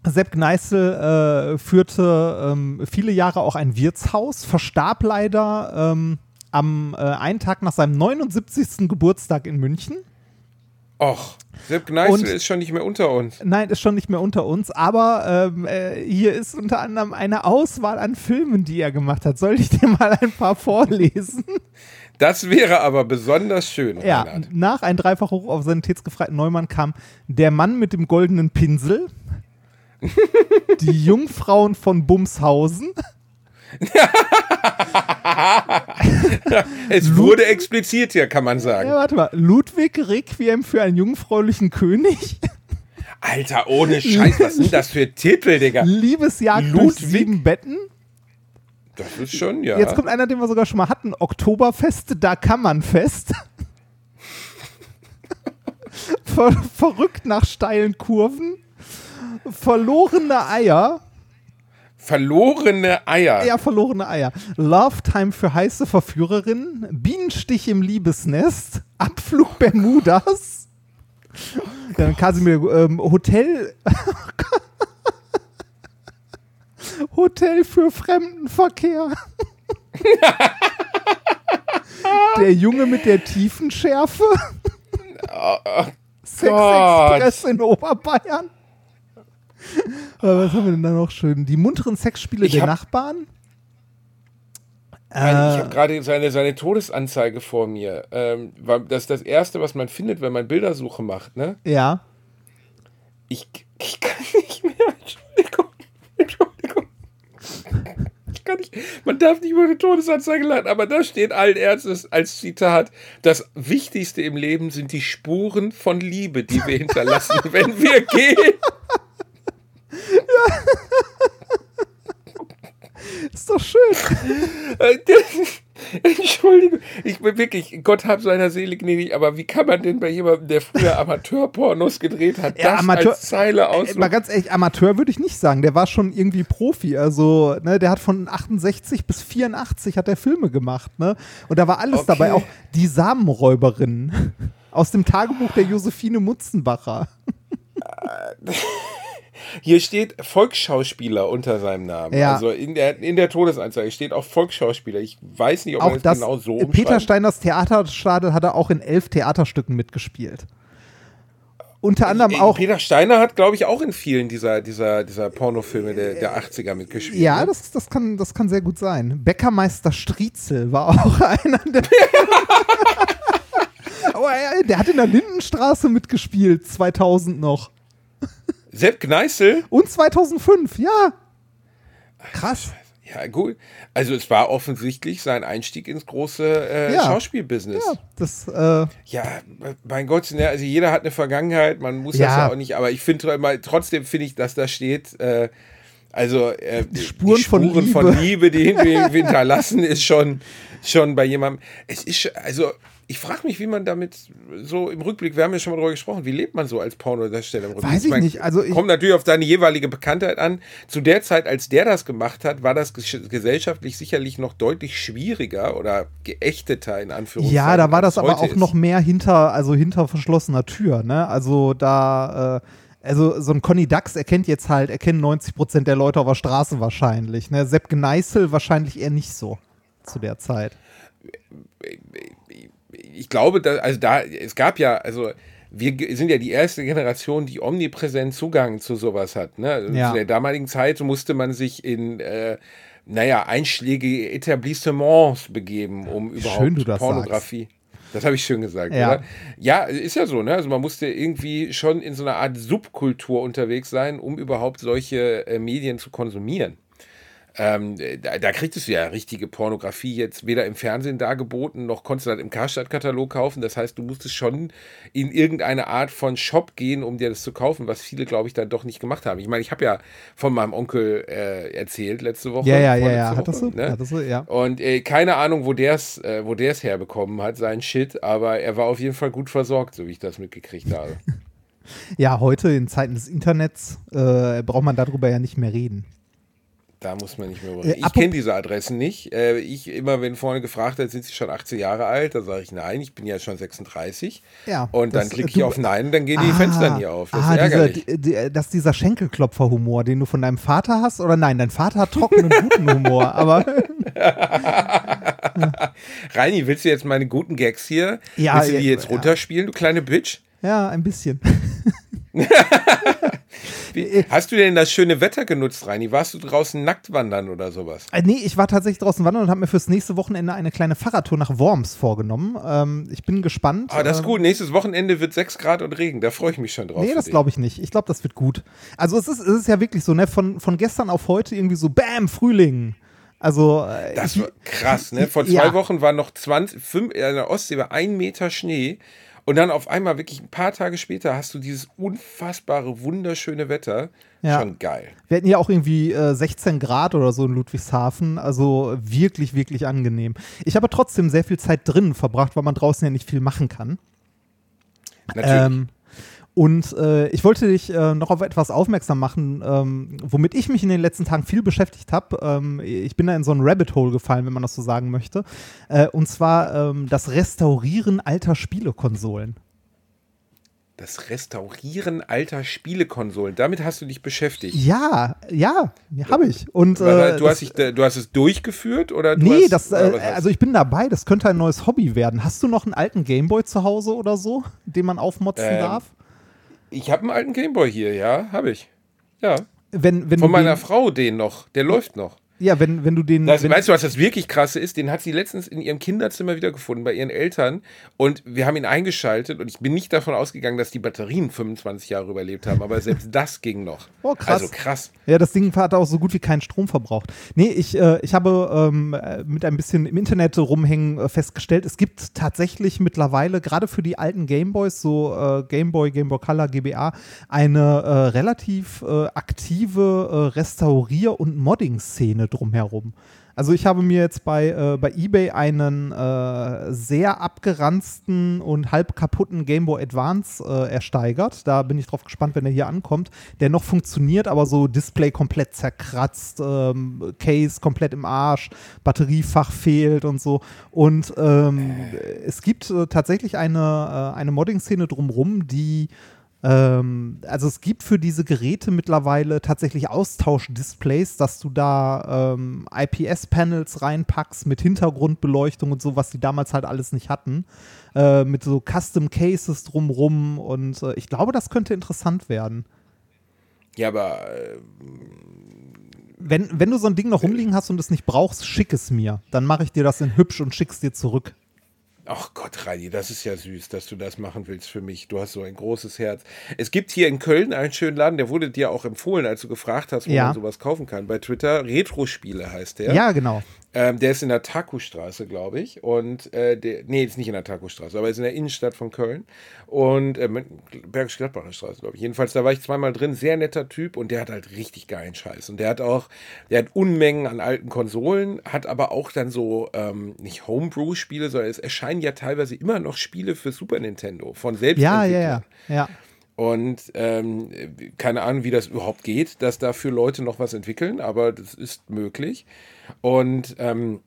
Speaker 1: Sepp Gneißel äh, führte ähm, viele Jahre auch ein Wirtshaus, verstarb leider ähm, am äh, einen Tag nach seinem 79. Geburtstag in München.
Speaker 2: Och, Sepp Gneißel
Speaker 1: Und-
Speaker 2: ist schon nicht mehr unter uns.
Speaker 1: Nein, ist schon nicht mehr unter uns, aber ähm, äh, hier ist unter anderem eine Auswahl an Filmen, die er gemacht hat. Soll ich dir mal ein paar vorlesen? (laughs)
Speaker 2: Das wäre aber besonders schön,
Speaker 1: ja,
Speaker 2: Reinhard.
Speaker 1: nach ein Dreifach hoch auf sanitätsgefreiten Neumann kam Der Mann mit dem goldenen Pinsel, (laughs) Die Jungfrauen von Bumshausen, (laughs)
Speaker 2: Es wurde expliziert hier, kann man sagen.
Speaker 1: ja, warte mal, Ludwig Requiem für einen jungfräulichen König,
Speaker 2: Alter, ohne Scheiß, was sind das für Titel, Digga?
Speaker 1: Liebesjagd durch
Speaker 2: Ludwig?
Speaker 1: sieben Betten.
Speaker 2: Das ist schon, ja.
Speaker 1: Jetzt kommt einer, den wir sogar schon mal hatten. Oktoberfest, da kann man fest. (laughs) Ver verrückt nach steilen Kurven. Verlorene Eier.
Speaker 2: Verlorene Eier.
Speaker 1: Ja, verlorene Eier. Love Time für heiße Verführerinnen. Bienenstich im Liebesnest. Abflug Bermudas. Dann Kasimir, ähm, Hotel. Hotel für Fremdenverkehr. (laughs) der Junge mit der Tiefenschärfe. Sexexpress in Oberbayern. (laughs) Äh, was haben wir denn da noch schön? Die munteren Sexspiele
Speaker 2: Ich
Speaker 1: der Nachbarn.
Speaker 2: Nein, ich habe gerade seine, seine Todesanzeige vor mir. Ähm, das ist das Erste, was man findet, wenn man Bildersuche macht, ne?
Speaker 1: Ja.
Speaker 2: Ich, ich kann (laughs) nicht mehr. Entschuldigung. Entschuldigung. Ich kann nicht. Man darf nicht über eine Todesanzeige laden, aber da steht allen Ernstes als Zitat: Das Wichtigste im Leben sind die Spuren von Liebe, die wir hinterlassen, (laughs) wenn wir gehen. (laughs)
Speaker 1: Ist doch schön.
Speaker 2: Äh, (laughs) Entschuldigung, ich bin wirklich, Gott hab seiner Seele gnädig, aber wie kann man denn bei jemandem, der früher Amateurpornos gedreht hat, (laughs)
Speaker 1: Ja,
Speaker 2: das
Speaker 1: Amateur-
Speaker 2: als Zeile aus?
Speaker 1: Mal ganz ehrlich, Amateur würde ich nicht sagen. Der war schon irgendwie Profi. Also, ne, der hat von 68 bis 84 hat er Filme gemacht, ne? Und da war alles
Speaker 2: Okay.
Speaker 1: dabei, auch die Samenräuberin aus dem Tagebuch der Josephine Mutzenbacher.
Speaker 2: Hier steht Volksschauspieler unter seinem Namen.
Speaker 1: Ja.
Speaker 2: Also in der, in der Todesanzeige steht auch Volksschauspieler. Ich weiß nicht, ob man
Speaker 1: Auch
Speaker 2: das,
Speaker 1: das
Speaker 2: genau so
Speaker 1: Peter. Steiners Theaterstadel hat er auch in elf Theaterstücken mitgespielt. Unter anderem
Speaker 2: Äh,
Speaker 1: auch.
Speaker 2: Peter Steiner hat, glaube ich, auch in vielen dieser, dieser, dieser Pornofilme der, der 80er mitgespielt.
Speaker 1: Ja,
Speaker 2: ne?
Speaker 1: das, das, kann, das kann sehr gut sein. Bäckermeister Striezel war auch (laughs) einer der. (laughs) Aber er, der hat in der Lindenstraße mitgespielt, 2000 noch.
Speaker 2: Sepp Kneißl?
Speaker 1: Und 2005, ja. Krass.
Speaker 2: Ja, gut. Also es war offensichtlich sein Einstieg ins große äh,
Speaker 1: Ja.
Speaker 2: Schauspielbusiness.
Speaker 1: Ja, das, äh,
Speaker 2: Ja, mein Gott, also jeder hat eine Vergangenheit, man muss das
Speaker 1: Ja.
Speaker 2: ja auch nicht, aber ich finde trotzdem finde ich, dass da steht, äh, also äh, die
Speaker 1: Spuren von Liebe.
Speaker 2: von Liebe, die (laughs) hinterlassen, ist schon, schon bei jemandem. Es ist, schon- also ich frage mich, wie man damit so im Rückblick, wir haben ja schon mal drüber gesprochen, wie lebt man so als Pornodarsteller im Rückblick?
Speaker 1: Weiß ich nicht, also ich-
Speaker 2: kommt natürlich auf seine jeweilige Bekanntheit an. Zu der Zeit, als der das gemacht hat, war das ges- gesellschaftlich sicherlich noch deutlich schwieriger oder geächteter in Anführungszeichen.
Speaker 1: ja, da war das aber auch
Speaker 2: ist.
Speaker 1: noch mehr hinter, also hinter verschlossener Tür, ne? Also da, äh, also so ein Conny Dax erkennt jetzt halt, erkennen 90 Prozent der Leute auf der Straße wahrscheinlich, ne? Sepp Gneißel wahrscheinlich eher nicht so zu der Zeit.
Speaker 2: Ich glaube, da, also da, es gab ja, also wir sind ja die erste Generation, die omnipräsent Zugang zu sowas hat. Ne?
Speaker 1: Ja.
Speaker 2: Zu der damaligen Zeit musste man sich in, äh, naja, einschlägige Etablissements begeben, um überhaupt
Speaker 1: schön du das
Speaker 2: Pornografie. Das habe ich schön gesagt,
Speaker 1: Ja.
Speaker 2: oder? Ja, ist ja so, ne? Also man musste irgendwie schon in so einer Art Subkultur unterwegs sein, um überhaupt solche äh, Medien zu konsumieren. Ähm, da, da kriegtest du ja richtige Pornografie jetzt weder im Fernsehen dargeboten, noch konntest du das im Karstadt-Katalog kaufen. Das heißt, du musstest schon in irgendeine Art von Shop gehen, um dir das zu kaufen, was viele, glaube ich, dann doch nicht gemacht haben. Ich meine, ich habe ja von meinem Onkel äh, erzählt letzte Woche.
Speaker 1: Ja, ja, ja, ja. Hattest du?
Speaker 2: ne?
Speaker 1: Hattest du, ja.
Speaker 2: Und äh, keine Ahnung, wo der es äh, wo der's herbekommen hat, sein Shit, aber er war auf jeden Fall gut versorgt, so wie ich das mitgekriegt habe. (laughs)
Speaker 1: Ja, heute in Zeiten des Internets äh, braucht man darüber ja nicht mehr reden.
Speaker 2: Da muss man nicht mehr
Speaker 1: Äh,
Speaker 2: reden. Ich kenne diese Adressen nicht. Äh, ich immer, wenn vorne gefragt wird, sind sie schon 18 Jahre alt, da sage ich nein, ich bin ja schon 36.
Speaker 1: Ja,
Speaker 2: Und dann klicke
Speaker 1: äh,
Speaker 2: ich auf Nein, dann gehen die Fenster nie auf. Das
Speaker 1: ah,
Speaker 2: ist ärgerlich.
Speaker 1: Dieser, die, die, das ist dieser Schenkelklopfer-Humor, den du von deinem Vater hast? Oder nein, dein Vater hat trockenen, (laughs) guten Humor. Aber (laughs)
Speaker 2: Reini, willst du jetzt meine guten Gags hier?
Speaker 1: Ja,
Speaker 2: willst du die jetzt
Speaker 1: ja.
Speaker 2: runterspielen, du kleine Bitch?
Speaker 1: ja, ein bisschen. (laughs)
Speaker 2: Wie, hast du denn das schöne Wetter genutzt, Reini? Warst du draußen nackt wandern oder sowas?
Speaker 1: Äh, nee, ich war tatsächlich draußen wandern und habe mir fürs nächste Wochenende eine kleine Fahrradtour nach Worms vorgenommen. Ähm, ich bin gespannt.
Speaker 2: Ah, das ist
Speaker 1: Ähm,
Speaker 2: gut. Nächstes Wochenende wird 6 Grad und Regen. Da freue ich mich schon drauf.
Speaker 1: Nee, das glaube ich nicht. Ich glaube, das wird gut. Also es ist, es ist ja wirklich so, ne, von, von gestern auf heute irgendwie so, bam, Frühling. Also äh,
Speaker 2: Das war krass, ne? Vor zwei
Speaker 1: Ja.
Speaker 2: Wochen war noch 20, fünf, in der Ostsee war ein Meter Schnee. Und dann auf einmal, wirklich ein paar Tage später, hast du dieses unfassbare, wunderschöne Wetter.
Speaker 1: Ja.
Speaker 2: Schon geil.
Speaker 1: Wir hatten ja auch irgendwie äh, 16 Grad oder so in Ludwigshafen, also wirklich, wirklich angenehm. Ich habe trotzdem sehr viel Zeit drinnen verbracht, weil man draußen ja nicht viel machen kann.
Speaker 2: Natürlich.
Speaker 1: Ähm, und äh, ich wollte dich äh, noch auf etwas aufmerksam machen, ähm, womit ich mich in den letzten Tagen viel beschäftigt habe. Ähm, ich bin da in so ein Rabbit Hole gefallen, wenn man das so sagen möchte. Äh, und zwar ähm, das Restaurieren alter Spielekonsolen.
Speaker 2: das Restaurieren alter Spielekonsolen. Damit hast du dich beschäftigt.
Speaker 1: Ja, ja, habe ich. Und äh,
Speaker 2: du, hast dich, du hast es durchgeführt oder
Speaker 1: Nee,
Speaker 2: hast,
Speaker 1: das,
Speaker 2: oder
Speaker 1: äh,
Speaker 2: hast
Speaker 1: also ich bin dabei, das könnte ein neues Hobby werden. Hast du noch einen alten Gameboy zu Hause oder so, den man aufmotzen
Speaker 2: Ähm,
Speaker 1: darf?
Speaker 2: Ich habe einen alten Gameboy hier, ja, habe ich. Ja.
Speaker 1: Wenn, wenn
Speaker 2: Von meiner Frau den noch. Der läuft noch.
Speaker 1: Ja, wenn, wenn du den.
Speaker 2: Das,
Speaker 1: wenn,
Speaker 2: weißt du, was das wirklich krasse ist? Den hat sie letztens in ihrem Kinderzimmer wiedergefunden, bei ihren Eltern. Und wir haben ihn eingeschaltet und ich bin nicht davon ausgegangen, dass die Batterien 25 Jahre überlebt haben, aber selbst das ging noch.
Speaker 1: Oh, krass.
Speaker 2: Also krass.
Speaker 1: Ja, das Ding hat auch so gut wie keinen Strom verbraucht. Nee, ich, äh, ich habe ähm, äh, mit ein bisschen im Internet rumhängen äh, festgestellt, es gibt tatsächlich mittlerweile, gerade für die alten Gameboys, so äh, Gameboy, Gameboy Color, GBA, eine äh, relativ äh, aktive Restaurier- und Modding-Szene drumherum. Also ich habe mir jetzt bei, äh, bei eBay einen äh, sehr abgeranzten und halb kaputten Game Boy Advance äh, ersteigert. Da bin ich drauf gespannt, wenn er hier ankommt. Der noch funktioniert, aber so Display komplett zerkratzt, ähm, Case komplett im Arsch, Batteriefach fehlt und so. Und ähm, es gibt äh, tatsächlich eine, äh, eine Modding-Szene drumrum, die ähm, also es gibt für diese Geräte mittlerweile tatsächlich Austauschdisplays, dass du da ähm, IPS-Panels reinpackst mit Hintergrundbeleuchtung und so, was die damals halt alles nicht hatten. Äh, mit so Custom Cases drumrum und äh, ich glaube, das könnte interessant werden.
Speaker 2: Ja, aber äh,
Speaker 1: Wenn, wenn du so ein Ding noch rumliegen hast und es nicht brauchst, schick es mir. Dann mache ich dir das in hübsch und schick's dir zurück.
Speaker 2: Ach Gott, Reini, das ist ja süß, dass du das machen willst für mich. Du hast so ein großes Herz. Es gibt hier in Köln einen schönen Laden, der wurde dir auch empfohlen, als du gefragt hast, wo
Speaker 1: Ja.
Speaker 2: man sowas kaufen kann. Bei Twitter, Retro-Spiele heißt der.
Speaker 1: Ja, genau.
Speaker 2: Ähm, der ist in der Taku-Straße, glaube ich. Und äh, der, nee, ist nicht in der Taku-Straße, aber ist in der Innenstadt von Köln. Und äh, Bergisch Gladbacher Straße, glaube ich. Jedenfalls, da war ich zweimal drin. Sehr netter Typ und der hat halt richtig geilen Scheiß. Und der hat auch, der hat Unmengen an alten Konsolen, hat aber auch dann so, ähm, nicht Homebrew-Spiele, sondern es erscheinen ja teilweise immer noch Spiele für Super Nintendo von selbst.
Speaker 1: Ja, ja, ja. Ja.
Speaker 2: Und ähm, keine Ahnung, wie das überhaupt geht, dass dafür Leute noch was entwickeln, aber das ist möglich. Und ähm,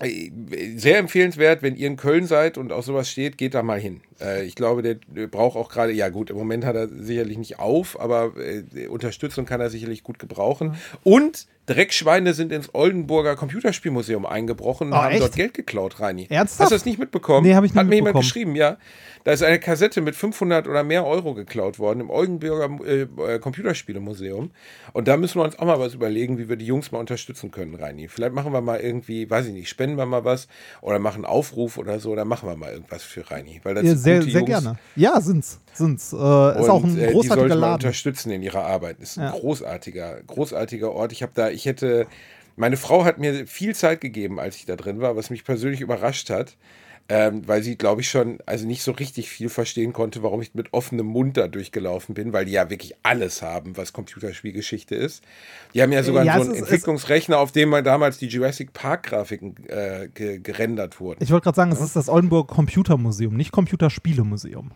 Speaker 2: äh, sehr empfehlenswert, wenn ihr in Köln seid und auf sowas steht, geht da mal hin. Äh, ich glaube, der, der braucht auch gerade, ja gut, im Moment hat er sicherlich nicht auf, aber äh, Unterstützung kann er sicherlich gut gebrauchen. Und Dreckschweine sind ins Oldenburger Computerspielmuseum eingebrochen und
Speaker 1: Oh,
Speaker 2: haben
Speaker 1: echt?
Speaker 2: dort Geld geklaut, Reini.
Speaker 1: Ernsthaft?
Speaker 2: Hast du das nicht mitbekommen?
Speaker 1: Nee, hab ich nicht
Speaker 2: Hat mir jemand geschrieben, ja. Da ist eine Kassette mit 500 oder mehr Euro geklaut worden im Oldenburger äh, äh, Computerspielemuseum. Und da müssen wir uns auch mal was überlegen, wie wir die Jungs mal unterstützen können, Reini. Vielleicht machen wir mal irgendwie, weiß ich nicht, spenden wir mal was oder machen einen Aufruf oder so, oder machen wir mal irgendwas für Reini. Weil das
Speaker 1: ja
Speaker 2: sind
Speaker 1: sehr, sehr
Speaker 2: Jungs.
Speaker 1: gerne. Ja, sind's. Sind's. Äh, ist
Speaker 2: Und,
Speaker 1: auch ein
Speaker 2: äh, die
Speaker 1: großartiger
Speaker 2: sollte man
Speaker 1: Laden.
Speaker 2: unterstützen in ihrer Arbeit. Ist ein
Speaker 1: Ja.
Speaker 2: großartiger, großartiger Ort. Ich habe da, ich hätte, meine Frau hat mir viel Zeit gegeben, als ich da drin war, was mich persönlich überrascht hat. Ähm, weil sie, glaube ich, schon also nicht so richtig viel verstehen konnte, warum ich mit offenem Mund da durchgelaufen bin, weil die ja wirklich alles haben, was Computerspielgeschichte ist. Die haben ja sogar
Speaker 1: Ja,
Speaker 2: so einen
Speaker 1: ist-
Speaker 2: Entwicklungsrechner, auf dem mal damals die Jurassic Park-Grafiken äh, ge gerendert wurden.
Speaker 1: Ich wollte gerade sagen, es ist das Oldenburg Computermuseum, nicht Computerspielemuseum.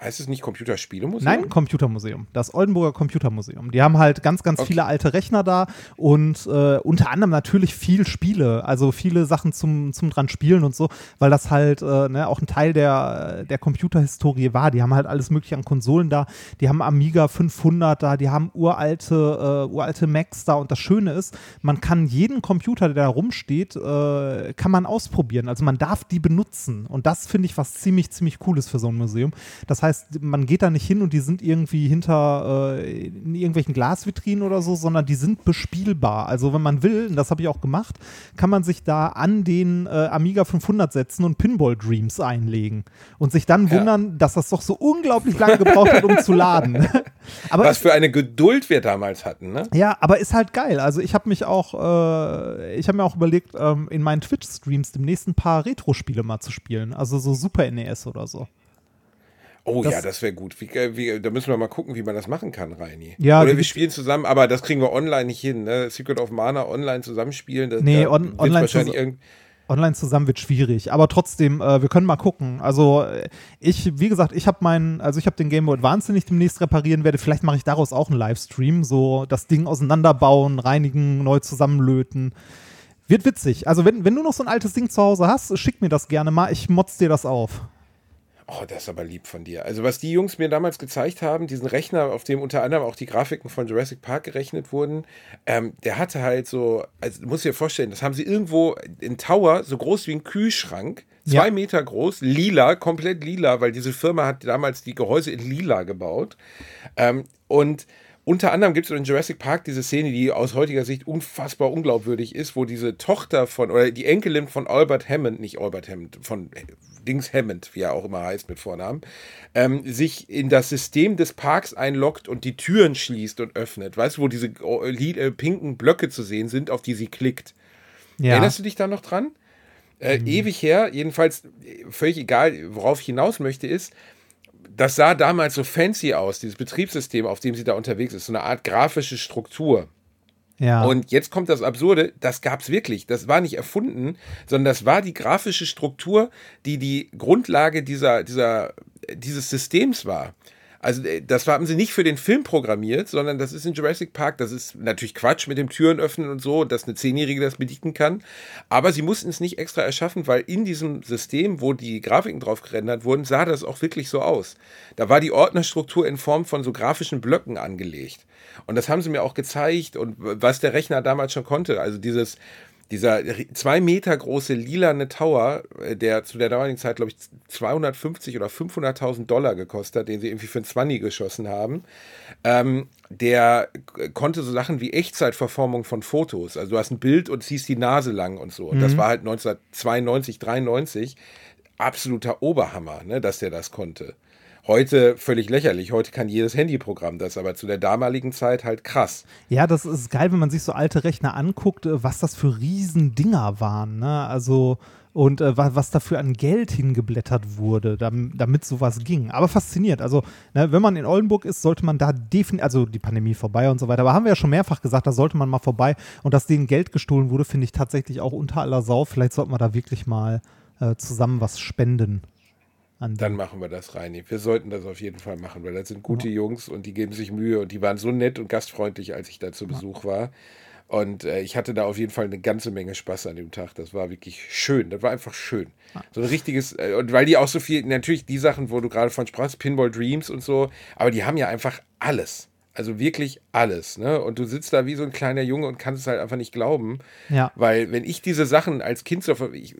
Speaker 2: Heißt es nicht Computerspielemuseum?
Speaker 1: Nein, Computermuseum. Das Oldenburger Computermuseum. Die haben halt ganz, ganz viele alte Rechner da und äh, unter anderem natürlich viel Spiele, also viele Sachen zum, zum dran spielen und so, weil das halt äh, ne, auch ein Teil der, der Computerhistorie war. Die haben halt alles mögliche an Konsolen da, die haben Amiga 500 da, die haben uralte, äh, uralte Macs da und das Schöne ist, man kann jeden Computer, der da rumsteht, äh, kann man ausprobieren. Also man darf die benutzen und das finde ich was ziemlich, ziemlich Cooles für so ein Museum. Das heißt, man geht da nicht hin und die sind irgendwie hinter äh, in irgendwelchen Glasvitrinen oder so, sondern die sind bespielbar. Also wenn man will, und das habe ich auch gemacht, kann man sich da an den äh, Amiga 500 setzen und Pinball Dreams einlegen und sich dann
Speaker 2: Ja.
Speaker 1: wundern, dass das doch so unglaublich lange gebraucht hat, um zu laden. (laughs) Aber
Speaker 2: Was für eine Geduld wir damals hatten, ne?
Speaker 1: ja, aber ist halt geil. Also ich habe mich auch, äh, ich habe mir auch überlegt, ähm, in meinen Twitch-Streams demnächst ein paar Retro-Spiele mal zu spielen. Also so Super NES oder so.
Speaker 2: Oh
Speaker 1: Das-
Speaker 2: ja, das wäre gut. Wie, äh, wie, da müssen wir mal gucken, wie man das machen kann, Reini.
Speaker 1: Ja,
Speaker 2: Oder wir spielen zusammen, aber das kriegen wir online nicht hin. Ne? Secret of Mana online zusammenspielen. Das,
Speaker 1: Nee, on- online
Speaker 2: wahrscheinlich
Speaker 1: zus-
Speaker 2: irgend
Speaker 1: Online zusammen wird schwierig, aber trotzdem, äh, wir können mal gucken. Also äh, ich, wie gesagt, ich habe meinen, also ich habe den Game Boy Advance, den ich demnächst reparieren werde. Vielleicht mache ich daraus auch einen Livestream, so das Ding auseinanderbauen, reinigen, neu zusammenlöten. Wird witzig. Also wenn, wenn du noch so ein altes Ding zu Hause hast, schick mir das gerne mal. Ich motz dir das auf.
Speaker 2: Oh, das ist aber lieb von dir. Also, was die Jungs mir damals gezeigt haben, diesen Rechner, auf dem unter anderem auch die Grafiken von Jurassic Park gerechnet wurden, ähm, der hatte halt so, also du musst dir vorstellen, das haben sie irgendwo in Tower, so groß wie ein Kühlschrank, zwei
Speaker 1: Ja.
Speaker 2: Meter groß, lila, komplett lila, weil diese Firma hat damals die Gehäuse in lila gebaut. Ähm, und unter anderem gibt es in Jurassic Park diese Szene, die aus heutiger Sicht unfassbar unglaubwürdig ist, wo diese Tochter von, oder die Enkelin von Albert Hammond, nicht Albert Hammond, von Dings Hammond, wie er auch immer heißt mit Vornamen, ähm, sich in das System des Parks einloggt und die Türen schließt und öffnet. Weißt du, wo diese äh, pinken Blöcke zu sehen sind, auf die sie klickt. Ja. Erinnerst du dich da noch dran? Äh, mhm. Ewig her, jedenfalls völlig egal, worauf ich hinaus möchte, ist, das sah damals so fancy aus, dieses Betriebssystem, auf dem sie da unterwegs ist, so eine Art grafische Struktur. Ja. Und jetzt kommt das Absurde, das gab es wirklich. Das war nicht erfunden, sondern das war die grafische Struktur, die die Grundlage dieser, dieser, dieses Systems war. Also äh, das haben sie nicht für den Film programmiert, sondern das ist in Jurassic Park. Das ist natürlich Quatsch mit dem Türen öffnen und so, dass eine Zehnjährige das bedienen kann. Aber sie mussten es nicht extra erschaffen, weil in diesem System, wo die Grafiken drauf gerendert wurden, sah das auch wirklich so aus. Da war die Ordnerstruktur in Form von so grafischen Blöcken angelegt. Und das haben sie mir auch gezeigt und was der Rechner damals schon konnte. Also dieses dieser zwei Meter große lilane Tower, äh, der zu der damaligen Zeit, glaube ich, 250 oder 500.000 Dollar gekostet hat, den sie irgendwie für ein 20 geschossen haben, ähm, der konnte so Sachen wie Echtzeitverformung von Fotos. Also du hast ein Bild und ziehst die Nase lang und so. Und mhm. das war halt 1992, 93 absoluter Oberhammer, ne, dass der das konnte. Heute völlig lächerlich. Heute kann jedes Handyprogramm das, aber zu der damaligen Zeit halt krass.
Speaker 1: Ja, das ist geil, wenn man sich so alte Rechner anguckt, äh, was das für Riesendinger waren. Ne? Also und äh, was, dafür an Geld hingeblättert wurde, damit, damit sowas ging. Aber fasziniert. Also, ne, wenn man in Oldenburg ist, sollte man da definitiv, also die Pandemie vorbei und so weiter, aber haben wir ja schon mehrfach gesagt, da sollte man mal vorbei. Und dass denen Geld gestohlen wurde, finde ich tatsächlich auch unter aller Sau. Vielleicht sollten wir da wirklich mal äh, zusammen was spenden.
Speaker 2: Dann machen wir das, Reini. Wir sollten das auf jeden Fall machen, weil das sind gute ja. Jungs und die geben sich Mühe und die waren so nett und gastfreundlich, als ich da zu Besuch war. Und äh, ich hatte da auf jeden Fall eine ganze Menge Spaß an dem Tag. Das war wirklich schön. Das war einfach schön. So ein richtiges, äh, und weil die auch so viel, natürlich die Sachen, wo du gerade von sprachst, Pinball Dreams und so, aber die haben ja einfach alles. Also wirklich alles, ne? Und du sitzt da wie so ein kleiner Junge und kannst es halt einfach nicht glauben. Ja. Weil, wenn ich diese Sachen als Kind so. Ich,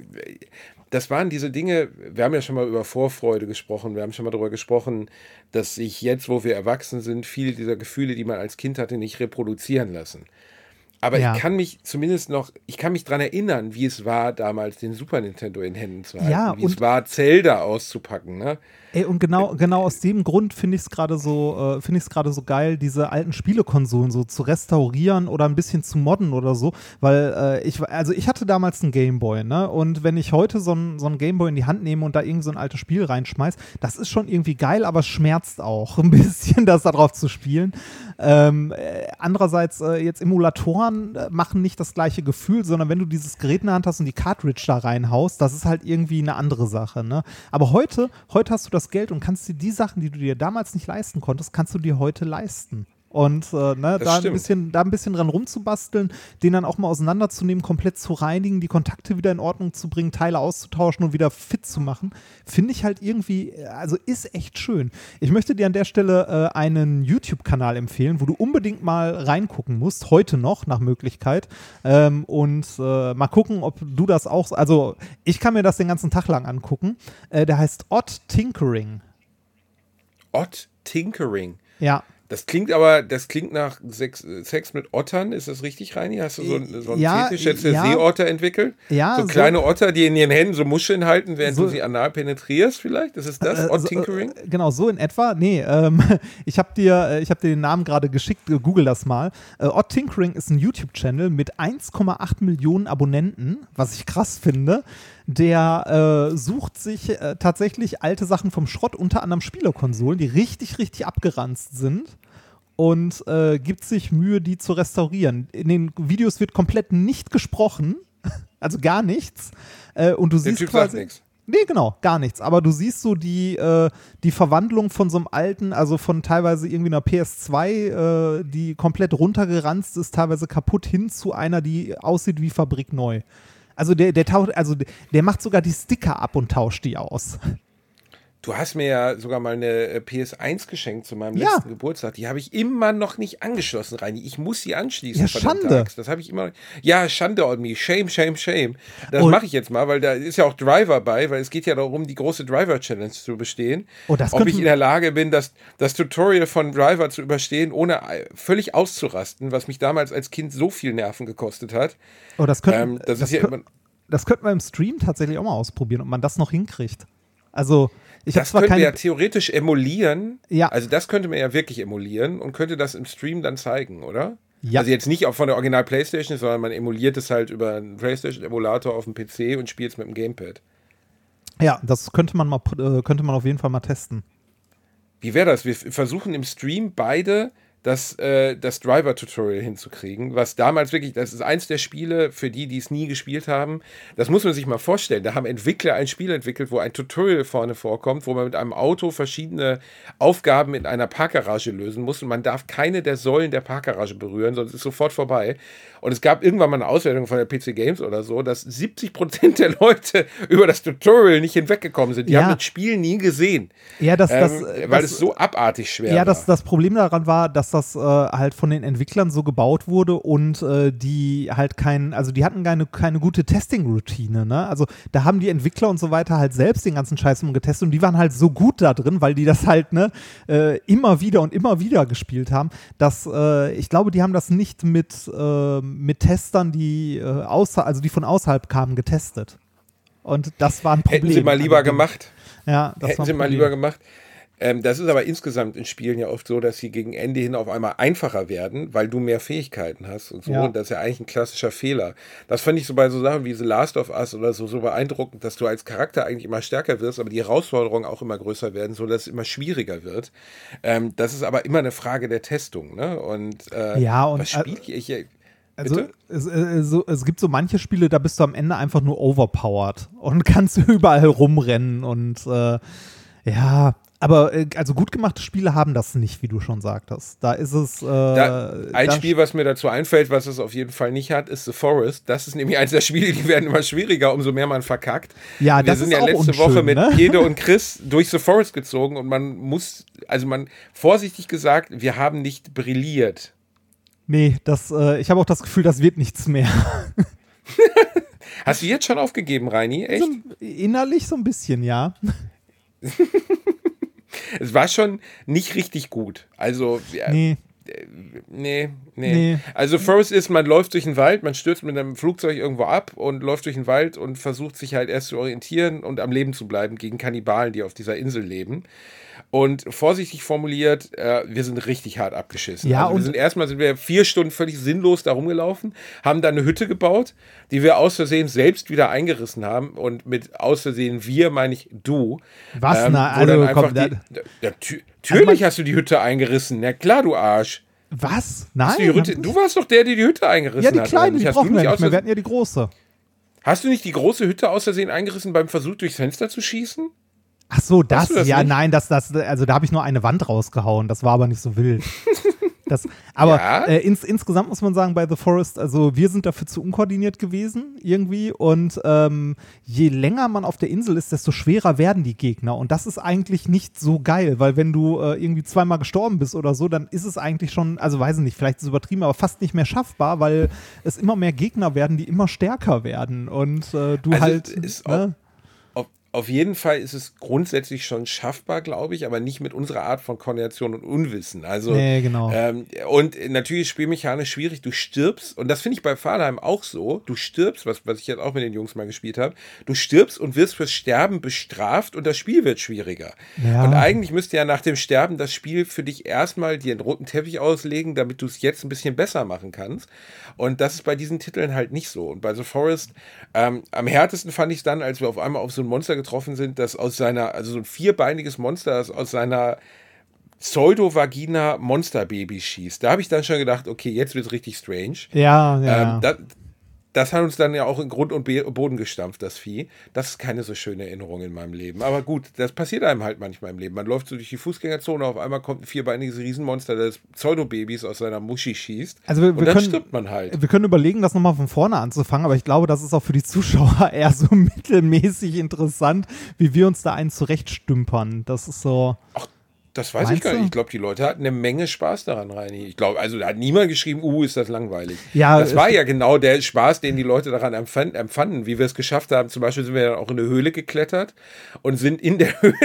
Speaker 2: das waren diese Dinge, wir haben ja schon mal über Vorfreude gesprochen, wir haben schon mal darüber gesprochen, dass sich jetzt, wo wir erwachsen sind, viele dieser Gefühle, die man als Kind hatte, nicht reproduzieren lassen. Aber ja. ich kann mich zumindest noch, ich kann mich daran erinnern, wie es war, damals den Super Nintendo in Händen zu halten. Ja, wie es war, Zelda auszupacken. Ne?
Speaker 1: Ey, und genau, genau aus dem Grund finde ich es gerade so, äh, finde ich es gerade so geil, diese alten Spielekonsolen so zu restaurieren oder ein bisschen zu modden oder so. Weil äh, ich, also ich hatte damals einen Gameboy, ne? Und wenn ich heute so einen so Gameboy in die Hand nehme und da irgendwie so ein altes Spiel reinschmeiß, das ist schon irgendwie geil, aber es schmerzt auch (laughs) ein bisschen, das da drauf zu spielen. Ähm, äh, andererseits, äh, jetzt Emulatoren äh, machen nicht das gleiche Gefühl, sondern wenn du dieses Gerät in der Hand hast und die Cartridge da reinhaust, das ist halt irgendwie eine andere Sache, ne? Aber heute, heute hast du das Geld und kannst dir die Sachen, die du dir damals nicht leisten konntest, kannst du dir heute leisten. Und äh, ne, da, ein bisschen, da ein bisschen dran rumzubasteln, den dann auch mal auseinanderzunehmen, komplett zu reinigen, die Kontakte wieder in Ordnung zu bringen, Teile auszutauschen und wieder fit zu machen, finde ich halt irgendwie, also ist echt schön. Ich möchte dir an der Stelle äh, einen YouTube-Kanal empfehlen, wo du unbedingt mal reingucken musst, heute noch nach Möglichkeit. Ähm, und äh, mal gucken, ob du das auch, also ich kann mir das den ganzen Tag lang angucken. Äh, der heißt Odd Tinkering.
Speaker 2: Odd Tinkering?
Speaker 1: Ja.
Speaker 2: Das klingt aber, das klingt nach Sex, Sex mit Ottern, ist das richtig, Reini? Hast du so, ein, so einen ja, Fetisch jetzt ja. Seeotter entwickelt?
Speaker 1: Ja.
Speaker 2: So kleine Otter, die in ihren Händen so Muscheln halten, während so, du sie anal penetrierst vielleicht? Das ist das? Äh, Odd Tinkering?
Speaker 1: So, äh, genau, so in etwa. Nee, ähm, (laughs) ich habe dir, äh, hab dir den Namen gerade geschickt, google das mal. Äh, Odd Tinkering ist ein YouTube-Channel mit 1,8 Millionen Abonnenten, was ich krass finde der äh, sucht sich äh, tatsächlich alte Sachen vom Schrott, unter anderem Spielerkonsolen, die richtig, richtig abgeranzt sind und äh, gibt sich Mühe, die zu restaurieren. In den Videos wird komplett nicht gesprochen, (laughs) also gar nichts. Äh, und du siehst quasi. Nee, genau, gar nichts. Aber du siehst so die, äh, die Verwandlung von so einem alten, also von teilweise irgendwie einer PS2, äh, die komplett runtergeranzt ist, teilweise kaputt, hin zu einer, die aussieht wie fabrikneu. Also der, der taucht, also der macht sogar die Sticker ab und tauscht die aus.
Speaker 2: Du hast mir ja sogar mal eine äh, PS1 geschenkt zu meinem
Speaker 1: Ja.
Speaker 2: letzten Geburtstag. Die habe ich immer noch nicht angeschlossen, Reini. Ich muss sie anschließen.
Speaker 1: Ja, Schande.
Speaker 2: Das habe ich immer. Ja, Schande on me. Shame, shame, shame. Das mache ich jetzt mal, weil da ist ja auch Driver bei, weil es geht ja darum, die große Driver-Challenge zu bestehen.
Speaker 1: Oh, das
Speaker 2: Ob ich in der Lage bin, das, das Tutorial von Driver zu überstehen, ohne äh, völlig auszurasten, was mich damals als Kind so viel Nerven gekostet hat.
Speaker 1: Oh, das könnten,
Speaker 2: Ähm, das ist ja immer-
Speaker 1: das könnten wir im Stream tatsächlich auch mal ausprobieren, ob man das noch hinkriegt. Also, ich
Speaker 2: Das
Speaker 1: zwar
Speaker 2: könnte
Speaker 1: keine.
Speaker 2: ja theoretisch emulieren.
Speaker 1: Ja.
Speaker 2: Also das könnte man ja wirklich emulieren und könnte das im Stream dann zeigen, oder?
Speaker 1: Ja.
Speaker 2: Also jetzt nicht auch von der Original Playstation, sondern man emuliert es halt über einen Playstation-Emulator auf dem PC und spielt es mit dem Gamepad.
Speaker 1: ja, das könnte man mal, äh, könnte man auf jeden Fall mal testen.
Speaker 2: Wie wäre das? Wir versuchen im Stream beide das, äh, das Driver-Tutorial hinzukriegen, was damals wirklich, das ist eins der Spiele, für die, die es nie gespielt haben, das muss man sich mal vorstellen. Da haben Entwickler ein Spiel entwickelt, wo ein Tutorial vorne vorkommt, wo man mit einem Auto verschiedene Aufgaben in einer Parkgarage lösen muss und man darf keine der Säulen der Parkgarage berühren, sonst ist sofort vorbei. Und es gab irgendwann mal eine Auswertung von der PC Games oder so, dass 70 Prozent der Leute (laughs) über das Tutorial nicht hinweggekommen sind. Die
Speaker 1: Ja.
Speaker 2: haben das Spiel nie gesehen.
Speaker 1: Ja, das, das,
Speaker 2: Ähm,
Speaker 1: äh,
Speaker 2: weil
Speaker 1: das,
Speaker 2: es so abartig schwer
Speaker 1: Ja,
Speaker 2: war.
Speaker 1: das, das Problem daran war, dass das äh, halt von den Entwicklern so gebaut wurde und äh, die halt kein, also die hatten keine, keine gute Testing-Routine, ne? Also da haben die Entwickler und so weiter halt selbst den ganzen Scheiß getestet und die waren halt so gut da drin, weil die das halt, ne, äh, immer wieder und immer wieder gespielt haben, dass äh, ich glaube, die haben das nicht mit, äh, mit Testern, die äh, außer, also die von außerhalb kamen, getestet. Und das war ein Problem.
Speaker 2: Hätten sie mal lieber gemacht.
Speaker 1: Ja, das
Speaker 2: Hätten sie mal lieber gemacht. Ähm, das ist aber insgesamt in Spielen ja oft so, dass sie gegen Ende hin auf einmal einfacher werden, weil du mehr Fähigkeiten hast und so.
Speaker 1: Ja.
Speaker 2: Und das ist ja eigentlich ein klassischer Fehler. Das fand ich so bei so Sachen wie The Last of Us oder so, so beeindruckend, dass du als Charakter eigentlich immer stärker wirst, aber die Herausforderungen auch immer größer werden, so dass es immer schwieriger wird. Ähm, das ist aber immer eine Frage der Testung. Ne? Und, äh,
Speaker 1: Ja, und,
Speaker 2: was spiele ich hier?
Speaker 1: Also
Speaker 2: Bitte?
Speaker 1: es, äh, so, es gibt so manche Spiele, da bist du am Ende einfach nur overpowered und (laughs) kannst überall rumrennen und äh, ja, aber äh, also gut gemachte Spiele haben das nicht, wie du schon sagtest. Da ist es äh,
Speaker 2: Da, ein Spiel, was mir dazu einfällt, was es auf jeden Fall nicht hat, ist The Forest. Das ist nämlich (laughs) eins der Spiele, die werden immer schwieriger, umso mehr man verkackt.
Speaker 1: Ja,
Speaker 2: Wir
Speaker 1: das
Speaker 2: sind
Speaker 1: ist
Speaker 2: ja
Speaker 1: auch
Speaker 2: letzte
Speaker 1: unschön,
Speaker 2: Woche mit
Speaker 1: ne? (laughs)
Speaker 2: Pede und Chris durch The Forest gezogen und man muss, also man, vorsichtig gesagt, wir haben nicht brilliert.
Speaker 1: Nee, das, äh, ich habe auch das Gefühl, das wird nichts mehr. (laughs)
Speaker 2: Hast du jetzt schon aufgegeben, Reini? Echt?
Speaker 1: So, innerlich so ein bisschen, ja.
Speaker 2: Es war schon nicht richtig gut. Also, ja,
Speaker 1: Nee.
Speaker 2: Nee, nee,
Speaker 1: Nee.
Speaker 2: Also Forest ist, man läuft durch den Wald, man stürzt mit einem Flugzeug irgendwo ab und läuft durch den Wald und versucht sich halt erst zu orientieren und am Leben zu bleiben gegen Kannibalen, die auf dieser Insel leben. Und vorsichtig formuliert, äh, wir sind richtig hart abgeschissen.
Speaker 1: Ja,
Speaker 2: also wir
Speaker 1: und-
Speaker 2: sind erstmal sind wir vier Stunden völlig sinnlos da rumgelaufen, haben dann eine Hütte gebaut, die wir aus Versehen selbst wieder eingerissen haben. Und mit aus Versehen wir meine ich du.
Speaker 1: Was? Na,
Speaker 2: wo
Speaker 1: also, komm, da-
Speaker 2: die, ja, tü- Natürlich hast du die Hütte eingerissen. Na klar, du Arsch.
Speaker 1: Was? Nein.
Speaker 2: Hütte, du warst doch der, der die Hütte eingerissen
Speaker 1: ja, die
Speaker 2: hat.
Speaker 1: kleine,
Speaker 2: oder
Speaker 1: die brauchen wir
Speaker 2: nicht
Speaker 1: mehr.
Speaker 2: aus,
Speaker 1: Wir hatten ja die große.
Speaker 2: hast du nicht die große Hütte aus Versehen eingerissen beim Versuch, durchs Fenster zu schießen?
Speaker 1: Ach so, das,
Speaker 2: das
Speaker 1: ja,
Speaker 2: nicht?
Speaker 1: nein, das, das, also da habe ich nur eine Wand rausgehauen. Das war aber nicht so wild. (laughs) Das, aber
Speaker 2: Ja?
Speaker 1: äh, ins, insgesamt muss man sagen, bei The Forest, also wir sind dafür zu unkoordiniert gewesen irgendwie und ähm, je länger man auf der Insel ist, desto schwerer werden die Gegner und das ist eigentlich nicht so geil, weil wenn du äh, irgendwie zweimal gestorben bist oder so, dann ist es eigentlich schon, also weiß ich nicht, vielleicht ist es übertrieben, aber fast nicht mehr schaffbar, weil es immer mehr Gegner werden, die immer stärker werden und äh, du
Speaker 2: Also
Speaker 1: halt
Speaker 2: ist
Speaker 1: ne?
Speaker 2: Auf, jeden Fall ist es grundsätzlich schon schaffbar, glaube ich, aber nicht mit unserer Art von Koordination und Unwissen. Also,
Speaker 1: Nee, genau.
Speaker 2: Ähm, und natürlich spielmechanisch schwierig. Du stirbst, und das finde ich bei Fahrheim auch so. Du stirbst, was, was ich jetzt auch mit den Jungs mal gespielt habe. Du stirbst und wirst fürs Sterben bestraft und das Spiel wird schwieriger.
Speaker 1: Ja.
Speaker 2: Und eigentlich müsste ja nach dem Sterben das Spiel für dich erstmal dir einen roten Teppich auslegen, damit du es jetzt ein bisschen besser machen kannst. Und das ist bei diesen Titeln halt nicht so. Und bei The Forest, ähm, am härtesten fand ich es dann, als wir auf einmal auf so ein Monster getroffen sind, das aus seiner, also so ein vierbeiniges Monster, das aus seiner Pseudo-Vagina Monsterbaby schießt. Da habe ich dann schon gedacht, okay, jetzt wird es richtig strange.
Speaker 1: ja, ja.
Speaker 2: Ähm, das, das hat uns dann ja auch in Grund und Boden gestampft, das Vieh. Das ist keine so schöne Erinnerung in meinem Leben. Aber gut, das passiert einem halt manchmal im Leben. Man läuft so durch die Fußgängerzone, auf einmal kommt ein vierbeiniges Riesenmonster des Pseudobabys aus seiner Muschi schießt.
Speaker 1: Also wir,
Speaker 2: und
Speaker 1: wir
Speaker 2: dann
Speaker 1: können,
Speaker 2: stirbt man halt.
Speaker 1: Wir können überlegen, das nochmal von vorne anzufangen, aber ich glaube, das ist auch für die Zuschauer (laughs) eher so (laughs) mittelmäßig interessant, wie wir uns da einen zurechtstümpern. Das ist so.
Speaker 2: Ach, das weiß
Speaker 1: Meinst
Speaker 2: ich gar
Speaker 1: du?
Speaker 2: nicht. Ich glaube, die Leute hatten eine Menge Spaß daran, Reini. Ich glaube, also da hat niemand geschrieben, uh, ist das langweilig.
Speaker 1: Ja,
Speaker 2: das war ja genau der Spaß, den die Leute daran empfand, empfanden, wie wir es geschafft haben. Zum Beispiel sind wir dann auch in eine Höhle geklettert und sind in der (laughs) Höhle.